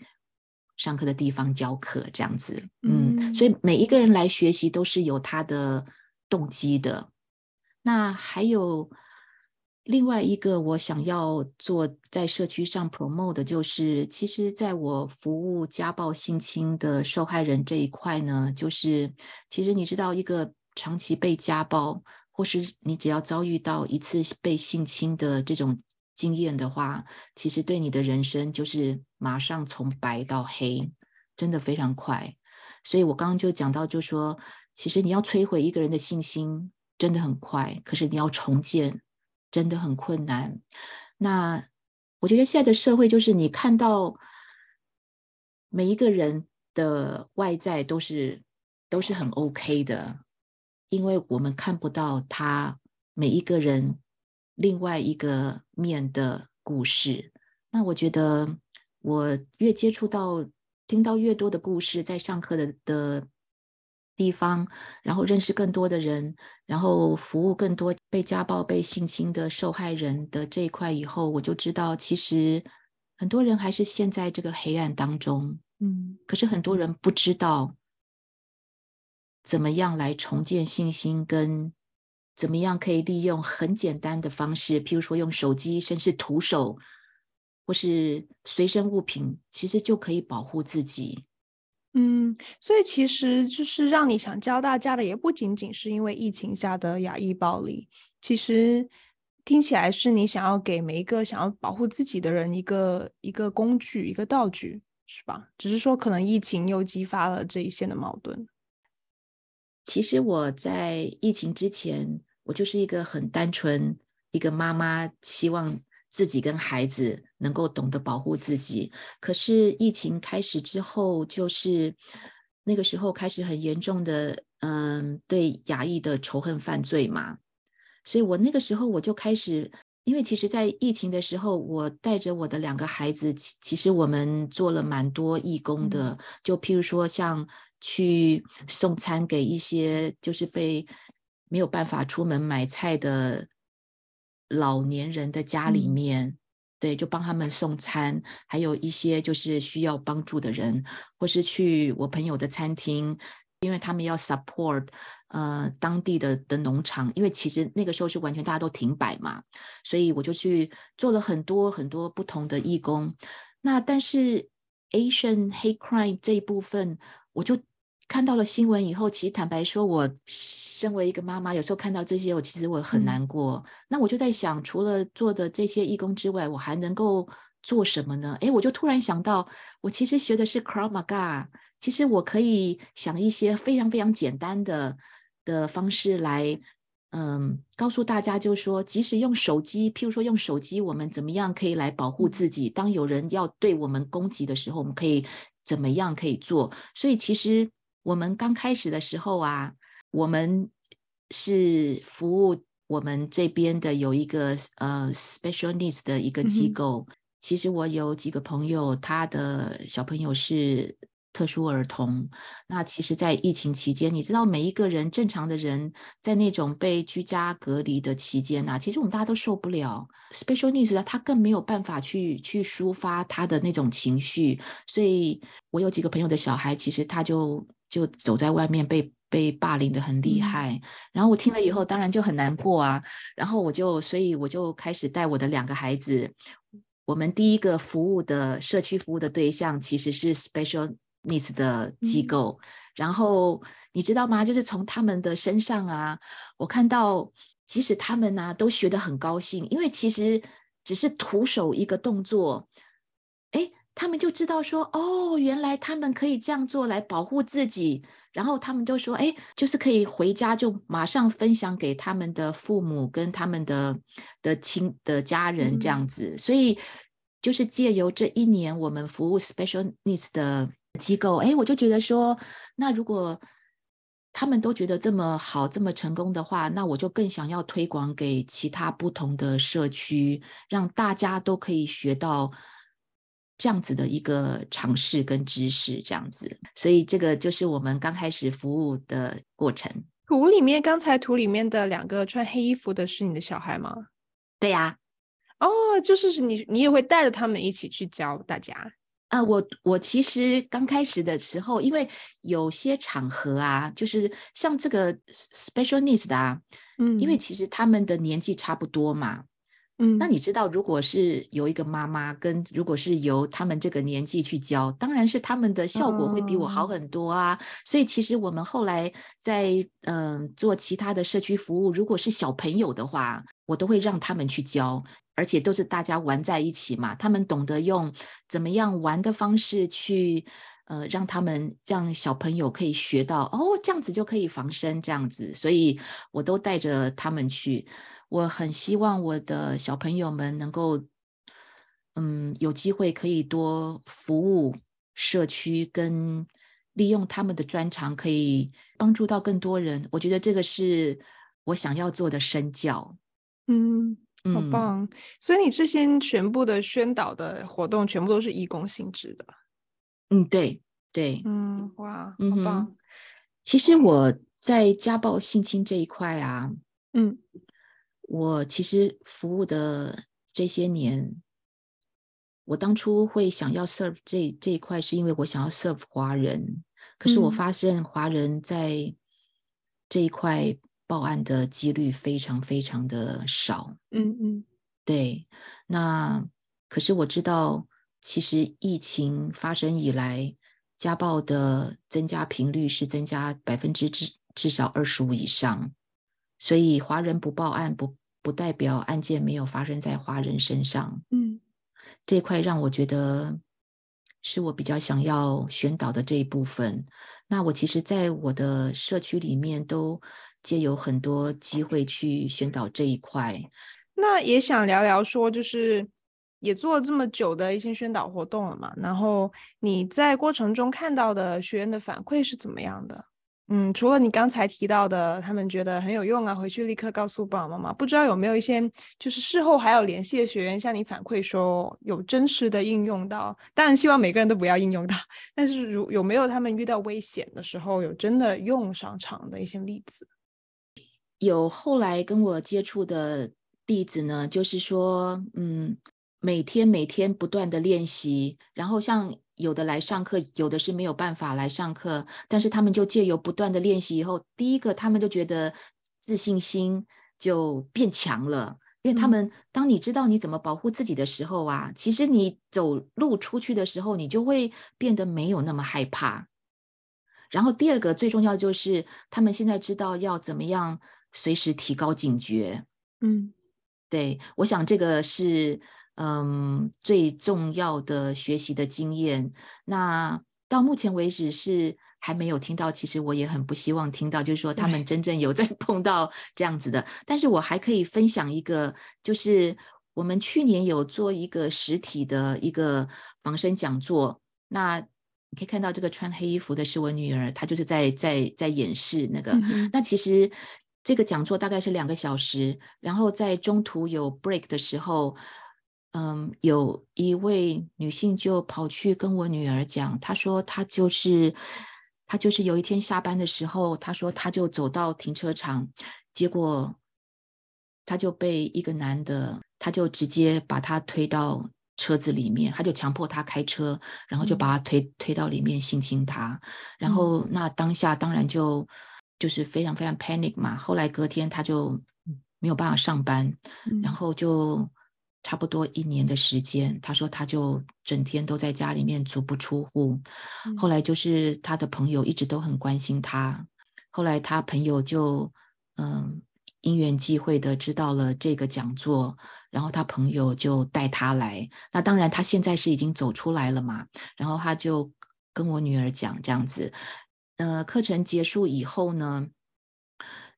上课的地方教课这样子，嗯，嗯，所以每一个人来学习都是有他的动机的。那还有。另外一个我想要做在社区上 promote 的就是，其实在我服务家暴性侵的受害人这一块呢，就是其实你知道，一个长期被家暴，或是你只要遭遇到一次被性侵的这种经验的话，其实对你的人生就是马上从白到黑，真的非常快。所以我刚刚就讲到，就说其实你要摧毁一个人的信心真的很快，可是你要重建真的很困难。那我觉得现在的社会就是你看到每一个人的外在都是都是很 OK 的，因为我们看不到他每一个人另外一个面的故事。那我觉得我越接触到。听到越多的故事，在上课的的地方，然后认识更多的人，然后服务更多被家暴、被性侵的受害人的这一块以后，我就知道，其实很多人还是陷在这个黑暗当中。嗯，可是很多人不知道怎么样来重建信心，跟怎么样可以利用很简单的方式，譬如说用手机，甚至徒手。或是随身物品，其实就可以保护自己。嗯，所以其实就是让你想教大家的，也不仅仅是因为疫情下的亚裔暴力。其实听起来是你想要给每一个想要保护自己的人一个一个工具、一个道具，是吧？只是说可能疫情又激发了这一线的矛盾。其实我在疫情之前，我就是一个很单纯一个妈妈，希望。自己跟孩子能够懂得保护自己，可是疫情开始之后，就是那个时候开始很严重的，嗯，对亚裔的仇恨犯罪嘛。所以我那个时候我就开始，因为其实，在疫情的时候，我带着我的两个孩子，其其实我们做了蛮多义工的，就譬如说像去送餐给一些就是被没有办法出门买菜的。老年人的家里面，嗯、对，就帮他们送餐，还有一些就是需要帮助的人，或是去我朋友的餐厅，因为他们要 support 呃当地的的农场，因为其实那个时候是完全大家都停摆嘛，所以我就去做了很多很多不同的义工。那但是 Asian hate crime 这一部分，我就。看到了新闻以后，其实坦白说，我身为一个妈妈，有时候看到这些，我其实我很难过。嗯、那我就在想，除了做的这些义工之外，我还能够做什么呢？哎，我就突然想到，我其实学的是 Krav Maga，其实我可以想一些非常非常简单的的方式来，嗯，告诉大家，就是说，即使用手机，譬如说用手机，我们怎么样可以来保护自己？当有人要对我们攻击的时候，我们可以怎么样可以做？所以其实。我们刚开始的时候啊，我们是服务我们这边的有一个呃 special needs 的一个机构。嗯、其实我有几个朋友，他的小朋友是特殊儿童。那其实，在疫情期间，你知道，每一个人正常的人在那种被居家隔离的期间啊，其实我们大家都受不了。special needs 他更没有办法去去抒发他的那种情绪。所以我有几个朋友的小孩，其实他就。就走在外面被被霸凌的很厉害，嗯、然后我听了以后当然就很难过啊，然后我就所以我就开始带我的两个孩子，我们第一个服务的社区服务的对象其实是 special needs 的机构，嗯、然后你知道吗？就是从他们的身上啊，我看到即使他们呢、啊、都学得很高兴，因为其实只是徒手一个动作，哎。他们就知道说，哦，原来他们可以这样做来保护自己，然后他们就说，哎，就是可以回家就马上分享给他们的父母跟他们的的亲的家人这样子，嗯、所以就是借由这一年我们服务 special needs 的机构，哎，我就觉得说，那如果他们都觉得这么好，这么成功的话，那我就更想要推广给其他不同的社区，让大家都可以学到。这样子的一个尝试跟知识，这样子，所以这个就是我们刚开始服务的过程。图里面，刚才图里面的两个穿黑衣服的是你的小孩吗？对呀。哦，就是你，你也会带着他们一起去教大家。啊，我我其实刚开始的时候，因为有些场合啊，就是像这个 special needs 的啊，嗯，因为其实他们的年纪差不多嘛。嗯，那你知道，如果是由一个妈妈跟如果是由他们这个年纪去教，当然是他们的效果会比我好很多啊。嗯、所以其实我们后来在嗯、呃、做其他的社区服务，如果是小朋友的话，我都会让他们去教，而且都是大家玩在一起嘛，他们懂得用怎么样玩的方式去呃让他们让小朋友可以学到哦，这样子就可以防身这样子，所以我都带着他们去。我很希望我的小朋友们能够，嗯，有机会可以多服务社区，跟利用他们的专长，可以帮助到更多人。我觉得这个是我想要做的身教。嗯，好棒。嗯，所以你这些全部的宣导的活动，全部都是义工性质的。嗯，对对。嗯，哇，好棒。嗯，其实我在家暴性侵这一块啊，嗯。我其实服务的这些年，我当初会想要 serve 这这一块，是因为我想要 serve 华人。可是我发现华人在这一块报案的几率非常非常的少。嗯嗯，对。那可是我知道，其实疫情发生以来，家暴的增加频率是增加百分之至至少二十五以上。所以华人不报案不不代表案件没有发生在华人身上。嗯，这块让我觉得是我比较想要宣导的这一部分。那我其实，在我的社区里面都皆有很多机会去宣导这一块。那也想聊聊说，就是也做了这么久的一些宣导活动了嘛？然后你在过程中看到的学员的反馈是怎么样的？嗯，除了你刚才提到的，他们觉得很有用啊，回去立刻告诉爸爸妈妈。不知道有没有一些就是事后还有联系的学员向你反馈说有真实的应用到？当然希望每个人都不要应用到，但是如有没有他们遇到危险的时候有真的用上场的一些例子？有后来跟我接触的例子呢，就是说，嗯，每天每天不断的练习，然后像。有的来上课，有的是没有办法来上课，但是他们就借由不断的练习以后，第一个他们就觉得自信心就变强了，因为他们当你知道你怎么保护自己的时候啊，其实你走路出去的时候，你就会变得没有那么害怕。然后第二个最重要就是他们现在知道要怎么样随时提高警觉。嗯，对，我想这个是。嗯，最重要的学习的经验，那到目前为止是还没有听到。其实我也很不希望听到，就是说他们真正有在 碰到这样子的。但是我还可以分享一个，就是我们去年有做一个实体的一个防身讲座。那你可以看到这个穿黑衣服的是我女儿，她就是在在在演示那个。嗯、那其实这个讲座大概是两个小时，然后在中途有 break 的时候。嗯，有一位女性就跑去跟我女儿讲，她说她就是，她就是有一天下班的时候，她说她就走到停车场，结果她就被一个男的，他就直接把她推到车子里面，他就强迫她开车，然后就把她推、嗯、推到里面性侵她，然后那当下当然就就是非常非常 panic 嘛，后来隔天她就没有办法上班，嗯、然后就。差不多一年的时间，他说他就整天都在家里面足不出户。后来就是他的朋友一直都很关心他，后来他朋友就嗯因缘际会的知道了这个讲座，然后他朋友就带他来。那当然他现在是已经走出来了嘛，然后他就跟我女儿讲这样子。呃，课程结束以后呢，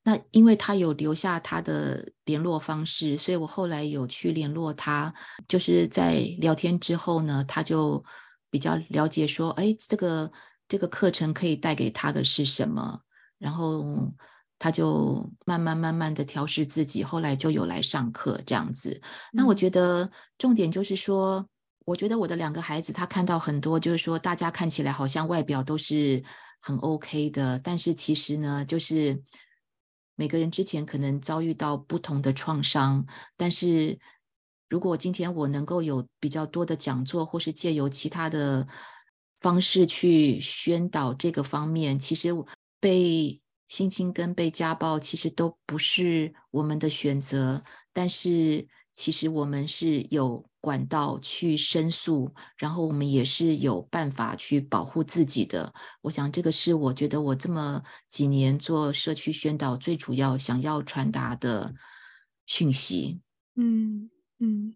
那因为他有留下他的联络方式，所以我后来有去联络他。就是在聊天之后呢，他就比较了解说，哎，这个这个课程可以带给他的是什么，然后他就慢慢慢慢的调试自己，后来就有来上课这样子。那我觉得重点就是说，我觉得我的两个孩子他看到很多，就是说大家看起来好像外表都是很 OK 的，但是其实呢，就是。每个人之前可能遭遇到不同的创伤，但是如果今天我能够有比较多的讲座，或是借由其他的方式去宣导这个方面，其实被性侵跟被家暴其实都不是我们的选择，但是其实我们是有管道去申诉，然后我们也是有办法去保护自己的。我想这个是我觉得我这么几年做社区宣导最主要想要传达的讯息。嗯嗯。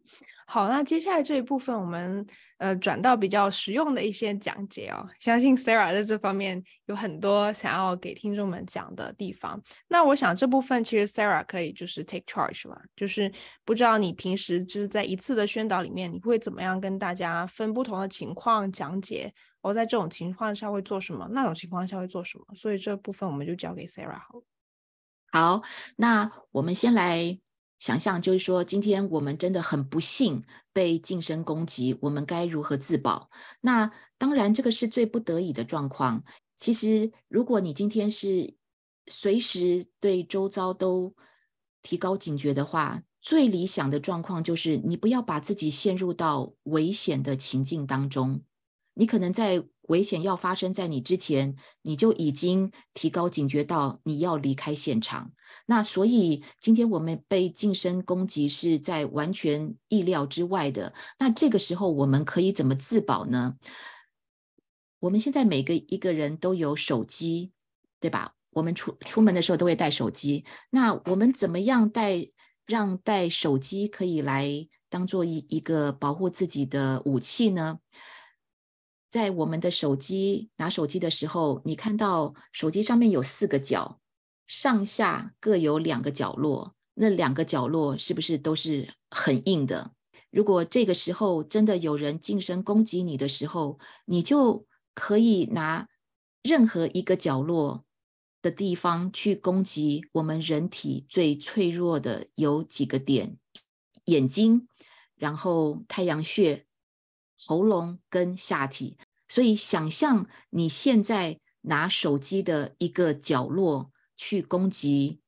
好，那接下来这一部分我们呃转到比较实用的一些讲解哦。相信 Sarah 在这方面有很多想要给听众们讲的地方。那我想这部分其实 Sarah 可以就是 take charge 了，就是不知道你平时就是在一次的宣导里面，你会怎么样跟大家分不同的情况讲解？我在这种情况下会做什么？那种情况下会做什么？所以这部分我们就交给 Sarah 好了。好，那我们先来。想象就是说，今天我们真的很不幸被近身攻击，我们该如何自保？那当然，这个是最不得已的状况。其实，如果你今天是随时对周遭都提高警觉的话，最理想的状况就是你不要把自己陷入到危险的情境当中。你可能在危险要发生在你之前，你就已经提高警觉到你要离开现场。那所以今天我们被近身攻击是在完全意料之外的。那这个时候我们可以怎么自保呢？我们现在每个一个人都有手机，对吧？我们出出门的时候都会带手机。那我们怎么样带让带手机可以来当做一一个保护自己的武器呢？在我们的手机拿手机的时候，你看到手机上面有四个角，上下各有两个角落，那两个角落是不是都是很硬的？如果这个时候真的有人近身攻击你的时候，你就可以拿任何一个角落的地方去攻击我们人体最脆弱的有几个点：眼睛，然后太阳穴。喉咙跟下体，所以想象你现在拿手机的一个角落去攻击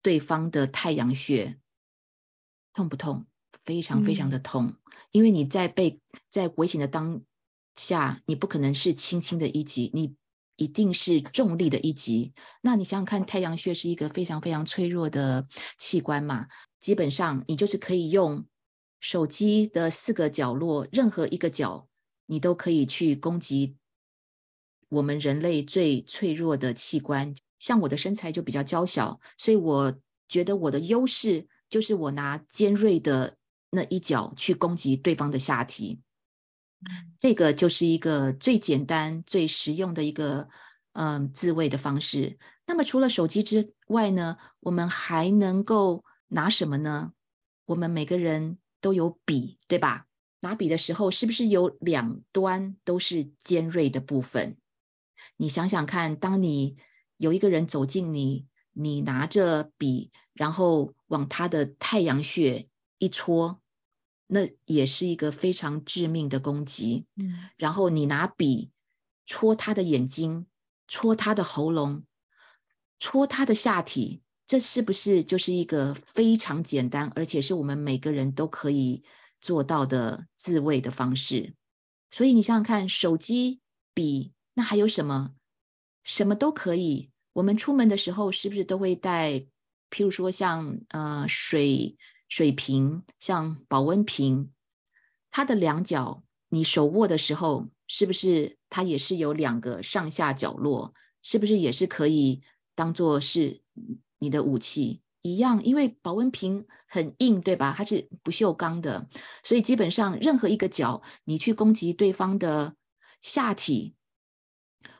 对方的太阳穴，痛不痛？非常非常的痛，嗯、因为你在被在危险的当下，你不可能是轻轻的一击，你一定是重力的一击。那你想想看，太阳穴是一个非常非常脆弱的器官嘛，基本上你就是可以用。手机的四个角落，任何一个角，你都可以去攻击我们人类最脆弱的器官。像我的身材就比较娇小，所以我觉得我的优势就是我拿尖锐的那一角去攻击对方的下体。这个就是一个最简单、最实用的一个嗯自卫的方式。那么除了手机之外呢，我们还能够拿什么呢？我们每个人。都有笔，对吧？拿笔的时候，是不是有两端都是尖锐的部分？你想想看，当你有一个人走近你，你拿着笔，然后往他的太阳穴一戳，那也是一个非常致命的攻击。嗯，然后你拿笔戳他的眼睛，戳他的喉咙，戳他的下体。这是不是就是一个非常简单，而且是我们每个人都可以做到的自卫的方式？所以你想想看，手机、笔，那还有什么？什么都可以。我们出门的时候是不是都会带？譬如说像呃水水瓶，像保温瓶，它的两角，你手握的时候，是不是它也是有两个上下角落？是不是也是可以当做是？你的武器一样，因为保温瓶很硬，对吧？它是不锈钢的，所以基本上任何一个角，你去攻击对方的下体，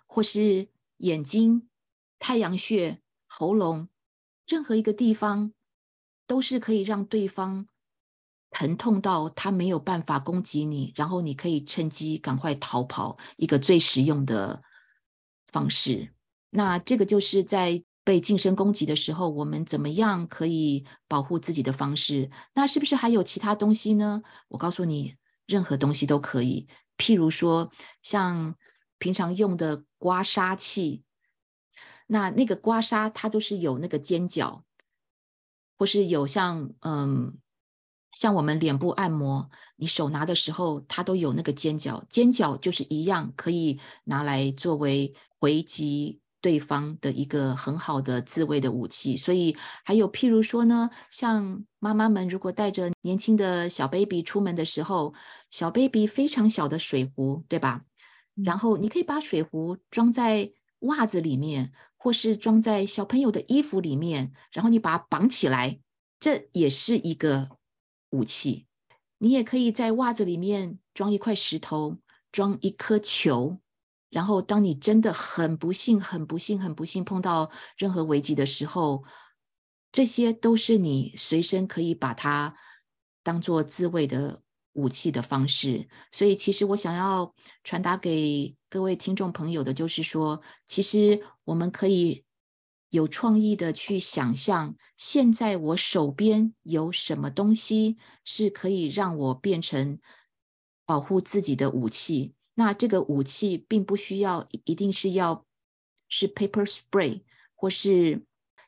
或是眼睛、太阳穴、喉咙，任何一个地方，都是可以让对方疼痛到他没有办法攻击你，然后你可以趁机赶快逃跑，一个最实用的方式。那这个就是在。被近身攻击的时候，我们怎么样可以保护自己的方式？那是不是还有其他东西呢？我告诉你，任何东西都可以。譬如说，像平常用的刮痧器，那那个刮痧它都是有那个尖角，或是有像嗯，像我们脸部按摩，你手拿的时候，它都有那个尖角，尖角就是一样可以拿来作为回击。对方的一个很好的自卫的武器。所以还有譬如说呢，像妈妈们如果带着年轻的小 baby 出门的时候，小 baby 非常小的水壶，对吧？然后你可以把水壶装在袜子里面，或是装在小朋友的衣服里面，然后你把它绑起来，这也是一个武器。你也可以在袜子里面装一块石头，装一颗球，然后当你真的很不幸、很不幸、很不幸碰到任何危机的时候，这些都是你随身可以把它当做自卫的武器的方式，所以其实我想要传达给各位听众朋友的，就是说，其实我们可以有创意的去想象，现在我手边有什么东西是可以让我变成保护自己的武器。那这个武器并不需要一定是要是 paper spray，或是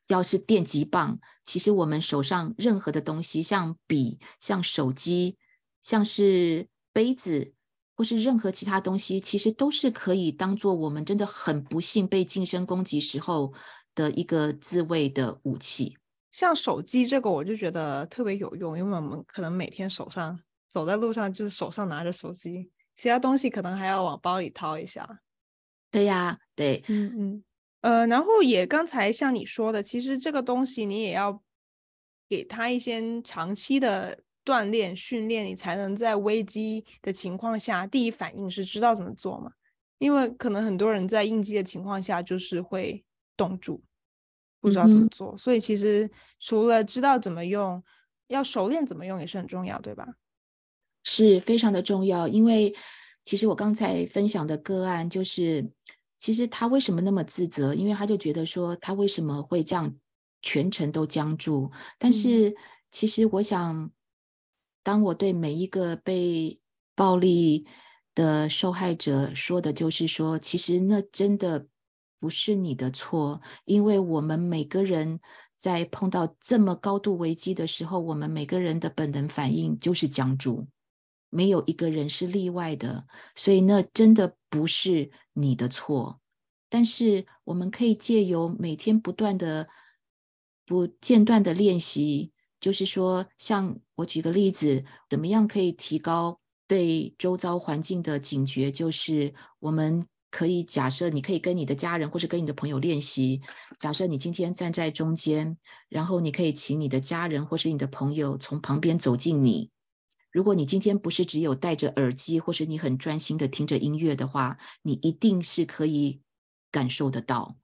要是电击棒。其实我们手上任何的东西，像笔、像手机。像是杯子或是任何其他东西，其实都是可以当做我们真的很不幸被近身攻击时候的一个自卫的武器。像手机这个，我就觉得特别有用，因为我们可能每天手上走在路上就是手上拿着手机，其他东西可能还要往包里掏一下。对呀，对，嗯嗯，呃，然后也刚才像你说的，其实这个东西你也要给他一些长期的。锻炼训练，你才能在危机的情况下，第一反应是知道怎么做嘛？因为可能很多人在应激的情况下就是会冻住，不知道怎么做。嗯、所以其实除了知道怎么用，要熟练怎么用也是很重要，对吧？是非常的重要。因为其实我刚才分享的个案，就是其实他为什么那么自责？因为他就觉得说他为什么会这样全程都僵住？但是其实我想。嗯当我对每一个被暴力的受害者说的，就是说，其实那真的不是你的错，因为我们每个人在碰到这么高度危机的时候，我们每个人的本能反应就是僵住，没有一个人是例外的，所以那真的不是你的错。但是我们可以借由每天不断的、不间断的练习。就是说，像我举个例子，怎么样可以提高对周遭环境的警觉？就是我们可以假设，你可以跟你的家人或是跟你的朋友练习。假设你今天站在中间，然后你可以请你的家人或是你的朋友从旁边走近你。如果你今天不是只有戴着耳机，或是你很专心的听着音乐的话，你一定是可以感受得到。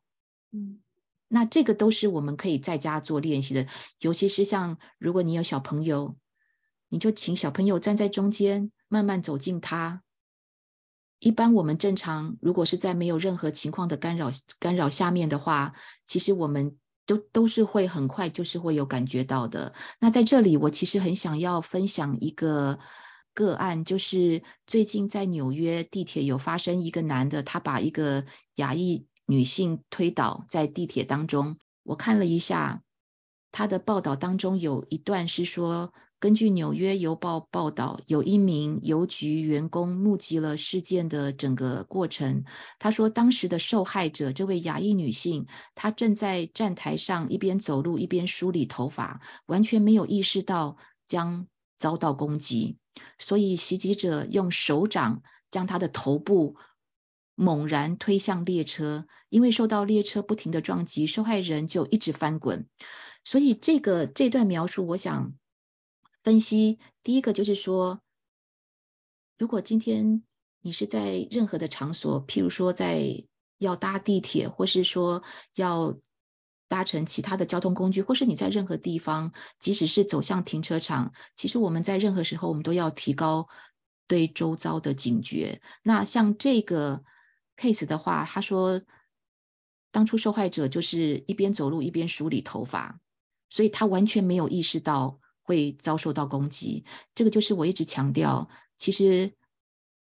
嗯。那这个都是我们可以在家做练习的，尤其是像如果你有小朋友，你就请小朋友站在中间，慢慢走近他。一般我们正常，如果是在没有任何情况的干扰干扰下面的话，其实我们都都是会很快就是会有感觉到的。那在这里，我其实很想要分享一个个案，就是最近在纽约地铁有发生一个男的，他把一个亚裔。女性推倒在地铁当中，我看了一下他的报道当中有一段是说，根据纽约邮报报道，有一名邮局员工目击了事件的整个过程。他说，当时的受害者这位亚裔女性，她正在站台上一边走路一边梳理头发，完全没有意识到将遭到攻击，所以袭击者用手掌将她的头部。猛然推向列车，因为受到列车不停的撞击，受害人就一直翻滚。所以这个这段描述，我想分析第一个就是说，如果今天你是在任何的场所，譬如说在要搭地铁，或是说要搭乘其他的交通工具，或是你在任何地方，即使是走向停车场，其实我们在任何时候，我们都要提高对周遭的警觉。那像这个。case 的话，他说，当初受害者就是一边走路一边梳理头发，所以他完全没有意识到会遭受到攻击。这个就是我一直强调，其实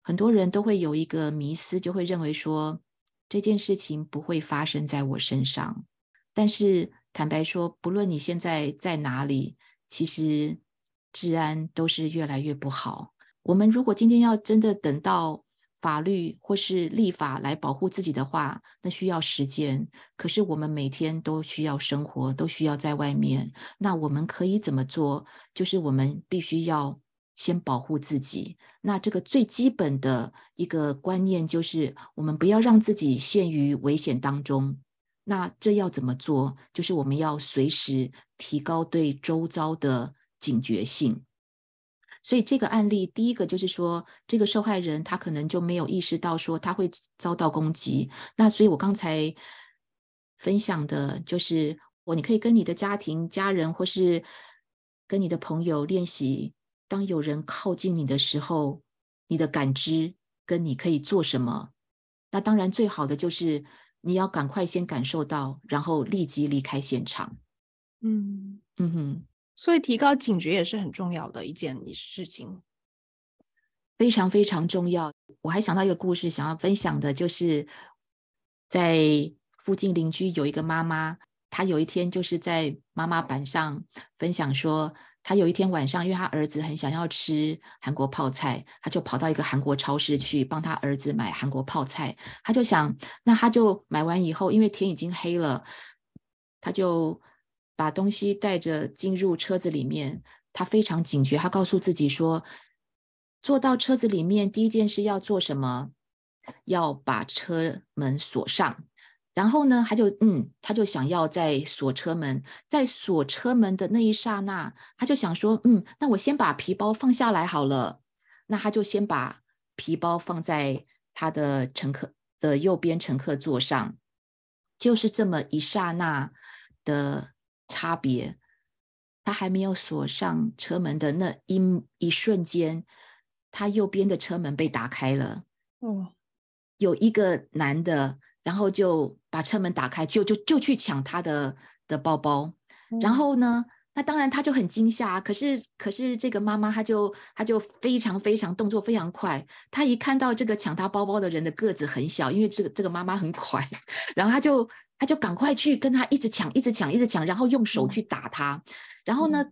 很多人都会有一个迷思，就会认为说这件事情不会发生在我身上。但是坦白说，不论你现在在哪里，其实治安都是越来越不好。我们如果今天要真的等到法律或是立法来保护自己的话，那需要时间。可是我们每天都需要生活，都需要在外面。那我们可以怎么做？就是我们必须要先保护自己。那这个最基本的一个观念就是，我们不要让自己陷于危险当中。那这要怎么做？就是我们要随时提高对周遭的警觉性。所以这个案例，第一个就是说，这个受害人他可能就没有意识到说他会遭到攻击。那所以我刚才分享的就是，我你可以跟你的家庭、家人，或是跟你的朋友练习，当有人靠近你的时候，你的感知跟你可以做什么。那当然最好的就是你要赶快先感受到，然后立即离开现场。嗯嗯哼。所以提高警觉也是很重要的一件事情，非常非常重要。我还想到一个故事，想要分享的，就是在附近邻居有一个妈妈，她有一天就是在妈妈板上分享说，她有一天晚上，因为她儿子很想要吃韩国泡菜，她就跑到一个韩国超市去帮她儿子买韩国泡菜。她就想，那她就买完以后，因为天已经黑了，她就。把东西带着进入车子里面，他非常警觉。他告诉自己说：“坐到车子里面，第一件事要做什么？要把车门锁上。然后呢，他就嗯，他就想要在锁车门，在锁车门的那一刹那，他就想说：嗯，那我先把皮包放下来好了。那他就先把皮包放在他的乘客的右边乘客座上，就是这么一刹那的。”差别，他还没有锁上车门的那一一瞬间，他右边的车门被打开了。哦，有一个男的，然后就把车门打开，就就就去抢他的的包包。然后呢，那当然他就很惊吓。可是可是这个妈妈，她就她就非常非常动作非常快。她一看到这个抢她包包的人的个子很小，因为这个这个妈妈很 快，然后她就。他就赶快去跟他一直抢，一直抢，一直抢，然后用手去打他。然后呢，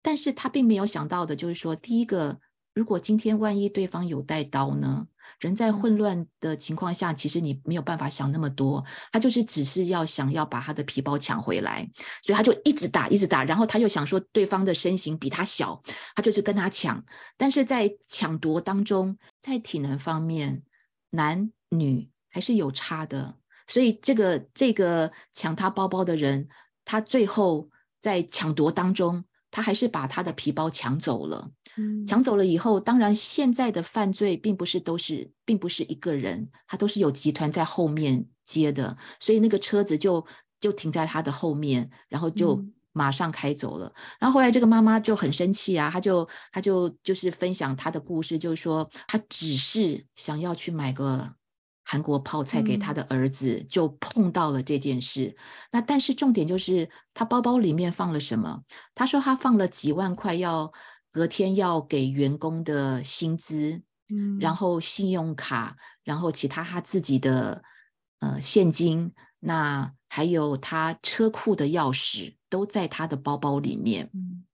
但是他并没有想到的就是说，第一个，如果今天万一对方有带刀呢？人在混乱的情况下，其实你没有办法想那么多。他就是只是要想要把他的皮包抢回来，所以他就一直打，一直打。然后他又想说，对方的身形比他小，他就是跟他抢。但是在抢夺当中，在体能方面，男女还是有差的。所以，这个这个抢他包包的人，他最后在抢夺当中，他还是把他的皮包抢走了。嗯，抢走了以后，当然现在的犯罪并不是都是，并不是一个人，他都是有集团在后面接的。所以那个车子就就停在他的后面，然后就马上开走了。嗯，然后后来这个妈妈就很生气啊，她就她就就是分享她的故事，就是说她只是想要去买个。韩国泡菜给他的儿子，嗯，就碰到了这件事。那但是重点就是他包包里面放了什么？他说他放了几万块，要隔天要给员工的薪资，嗯，然后信用卡，然后其他他自己的呃现金，那还有他车库的钥匙都在他的包包里面。嗯，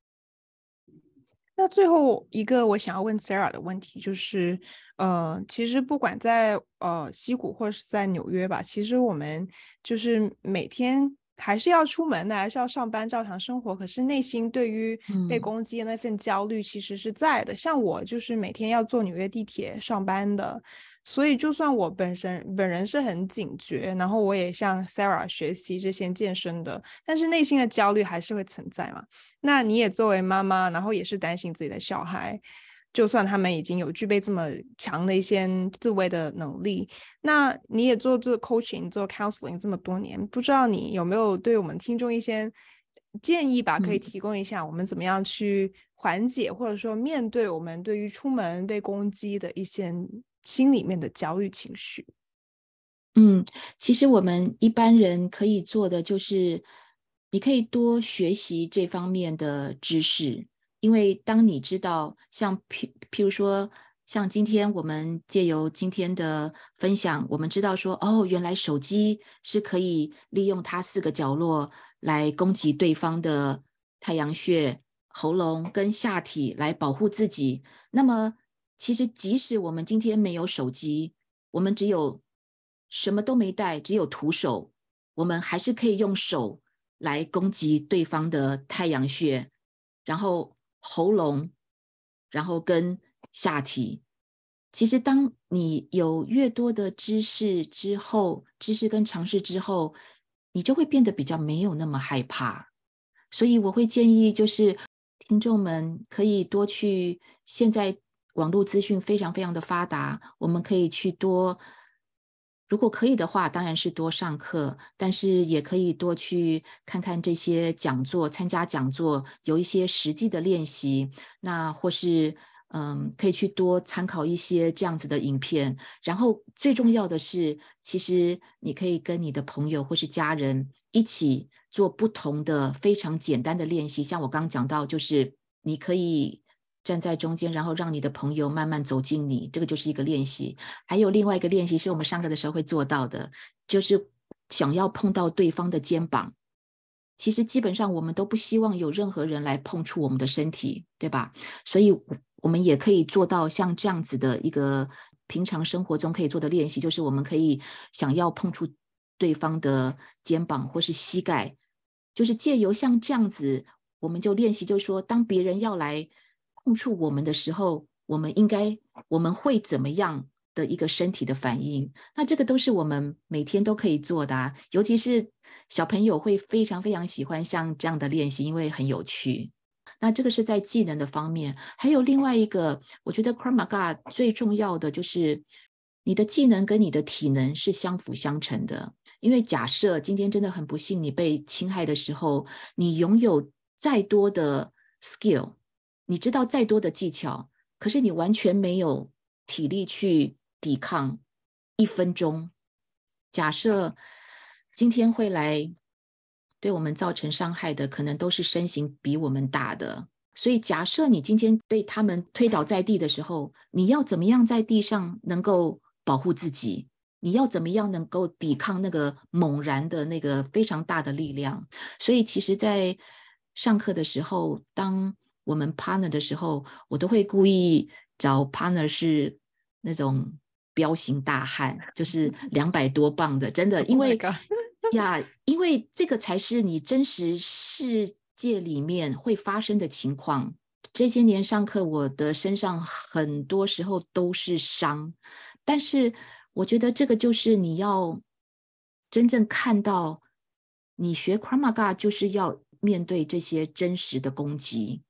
那最后一个我想要问 Sarah 的问题就是。呃，其实不管在呃西谷或者是在纽约吧，其实我们就是每天还是要出门的，还是要上班，照常生活。可是内心对于被攻击的那份焦虑其实是在的。嗯。像我就是每天要坐纽约地铁上班的，所以就算我本身本人是很警觉，然后我也向 Sarah 学习这些健身的，但是内心的焦虑还是会存在嘛。那你也作为妈妈，然后也是担心自己的小孩。就算他们已经有具备这么强的一些自卫的能力，那你也做这 coaching、做 counseling 这么多年，不知道你有没有对我们听众一些建议吧？可以提供一下，我们怎么样去缓解，或者说面对我们对于出门被攻击的一些心里面的焦虑情绪。嗯，其实我们一般人可以做的就是，你可以多学习这方面的知识。因为当你知道，像譬譬如说，像今天我们借由今天的分享，我们知道说，哦，原来手机是可以利用它四个角落来攻击对方的太阳穴、喉咙跟下体来保护自己。那么，其实即使我们今天没有手机，我们只有什么都没带，只有徒手，我们还是可以用手来攻击对方的太阳穴，然后喉咙，然后跟下体。其实，当你有越多的知识之后，知识跟尝试之后，你就会变得比较没有那么害怕。所以，我会建议就是听众们可以多去。现在网络资讯非常非常的发达，我们可以去多，如果可以的话，当然是多上课，但是也可以多去看看这些讲座，参加讲座，有一些实际的练习，那或是。嗯，可以去多参考一些这样子的影片，然后最重要的是，其实你可以跟你的朋友或是家人一起做不同的非常简单的练习。像我刚刚讲到，就是你可以站在中间，然后让你的朋友慢慢走近你，这个就是一个练习。还有另外一个练习是我们上课的时候会做到的，就是想要碰到对方的肩膀。其实基本上我们都不希望有任何人来碰触我们的身体，对吧？所以。我们也可以做到像这样子的一个平常生活中可以做的练习，就是我们可以想要碰触对方的肩膀或是膝盖，就是借由像这样子，我们就练习，就是说，当别人要来碰触我们的时候，我们应该我们会怎么样的一个身体的反应？那这个都是我们每天都可以做的啊，尤其是小朋友会非常非常喜欢像这样的练习，因为很有趣。那这个是在技能的方面，还有另外一个，我觉得 Karmaga 最重要的就是你的技能跟你的体能是相辅相成的。因为假设今天真的很不幸你被侵害的时候，你拥有再多的 skill，你知道再多的技巧，可是你完全没有体力去抵抗一分钟。假设今天会来。对我们造成伤害的，可能都是身形比我们大的。所以，假设你今天被他们推倒在地的时候，你要怎么样在地上能够保护自己？你要怎么样能够抵抗那个猛然的那个非常大的力量？所以，其实，在上课的时候，当我们 partner 的时候，我都会故意找 partner 是那种彪形大汉，就 是两百多磅的，真的，因为。Oh 呀，因为这个才是你真实世界里面会发生的情况。这些年上课，我的身上很多时候都是伤，但是我觉得这个就是你要真正看到，你学 Krav Maga 就是要面对这些真实的攻击，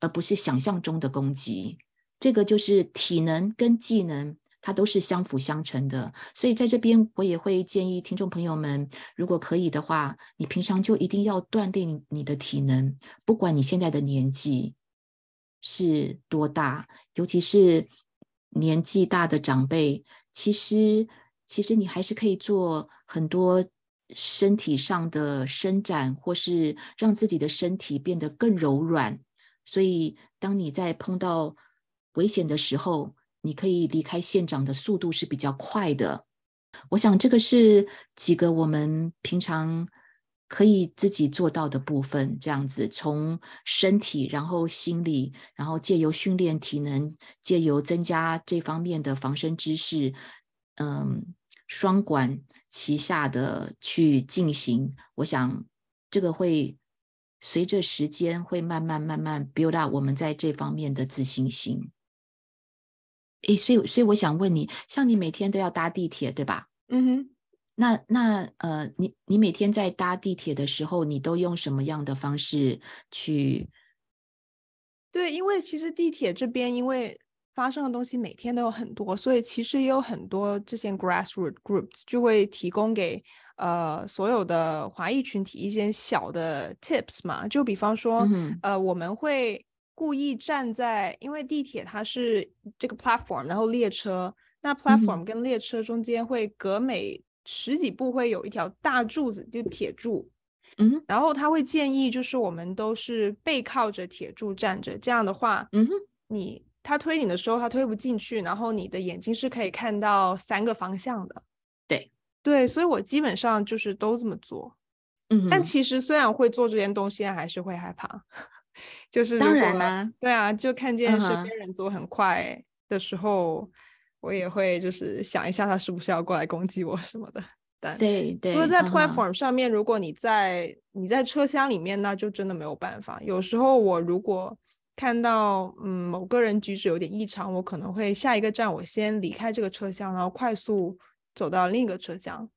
而不是想象中的攻击。这个就是体能跟技能。它都是相辅相成的，所以在这边我也会建议听众朋友们，如果可以的话，你平常就一定要锻炼你的体能，不管你现在的年纪是多大，尤其是年纪大的长辈，其实其实你还是可以做很多身体上的伸展，或是让自己的身体变得更柔软。所以当你在碰到危险的时候，你可以离开现场的速度是比较快的，我想这个是几个我们平常可以自己做到的部分。这样子，从身体，然后心理，然后借由训练体能，借由增加这方面的防身知识，嗯，双管齐下的去进行。我想这个会随着时间会慢慢慢慢 build up 我们在这方面的自信心。诶，所以所以我想问你，像你每天都要搭地铁，对吧？嗯哼。那那呃，你你每天在搭地铁的时候，你都用什么样的方式去？对，因为其实地铁这边，因为发生的东西每天都有很多，所以其实也有很多这些 grassroots groups 就会提供给呃所有的华裔群体一些小的 tips 嘛，就比方说，嗯、呃，我们会。故意站在，因为地铁它是这个 platform，然后列车，那 platform 跟列车中间会隔每十几步会有一条大柱子，就铁柱，嗯，然后他会建议就是我们都是背靠着铁柱站着，这样的话，嗯哼，你他推你的时候他推不进去，然后你的眼睛是可以看到三个方向的，对对，所以我基本上就是都这么做，嗯，但其实虽然会做这件东西，还是会害怕。就是当然啦，对啊，就看见身边人走很快的时候，我也会就是想一下他是不是要过来攻击我什么的。但对对，不过在 platform 上面，如果你在你在车厢里面，那就真的没有办法。有时候我如果看到嗯某个人举止有点异常，我可能会下一个站我先离开这个车厢，然后快速走到另一个车厢。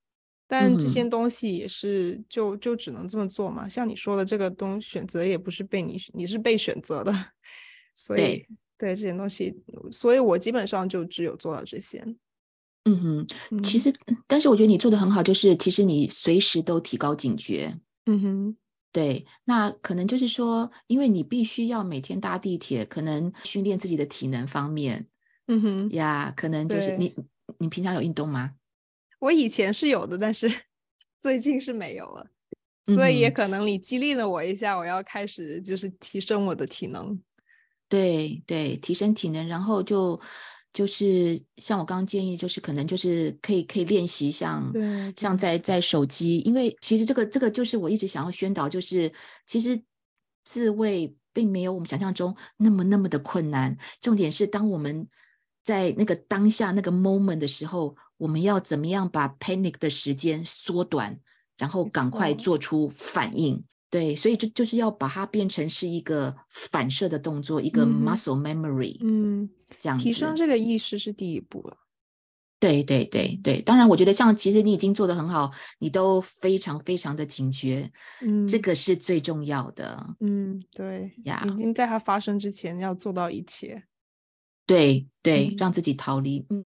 但这些东西也是就就只能这么做嘛。像你说的这个东选择也不是被你你是被选择的，所以对，对这些东西，所以我基本上就只有做到这些。嗯哼，其实，但是我觉得你做的很好，就是其实你随时都提高警觉。嗯哼，对，那可能就是说，因为你必须要每天搭地铁，可能训练自己的体能方面。嗯哼，呀，可能就是你，你平常有运动吗？我以前是有的，但是 最近是没有了，所以也可能你激励了我一下，我要开始就是提升我的体能。对对，提升体能，然后就。就是像我刚刚建议，就是可能就是可以可以练习像像在在手机，因为其实这个这个就是我一直想要宣导，就是其实自慰并没有我们想象中那么那么的困难。重点是当我们在那个当下那个 moment 的时候，我们要怎么样把 panic 的时间缩短，然后赶快做出反应。对，所以就就是要把它变成是一个反射的动作，嗯、一个 muscle memory，嗯，这样提升这个意识是第一步了。对对对对，当然我觉得像其实你已经做得很好，你都非常非常的警觉，嗯，这个是最重要的。嗯，对呀，已经在它发生之前要做到一切。对对、嗯，让自己逃离，嗯。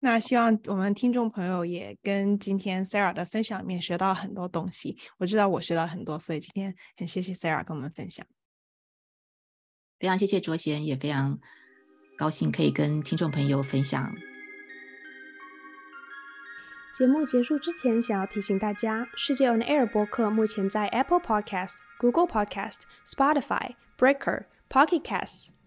那希望我们听众朋友也跟今天 Sarah 的分享里面学到很多东西。我知道我学到很多，所以今天很谢谢 Sarah 跟我们分享。非常谢谢卓贤，也非常高兴可以跟听众朋友分享。节目结束之前，想要提醒大家，世界 On Air 播客目前在 Apple Podcast、Google Podcast、Spotify、Breaker、Pocket Casts。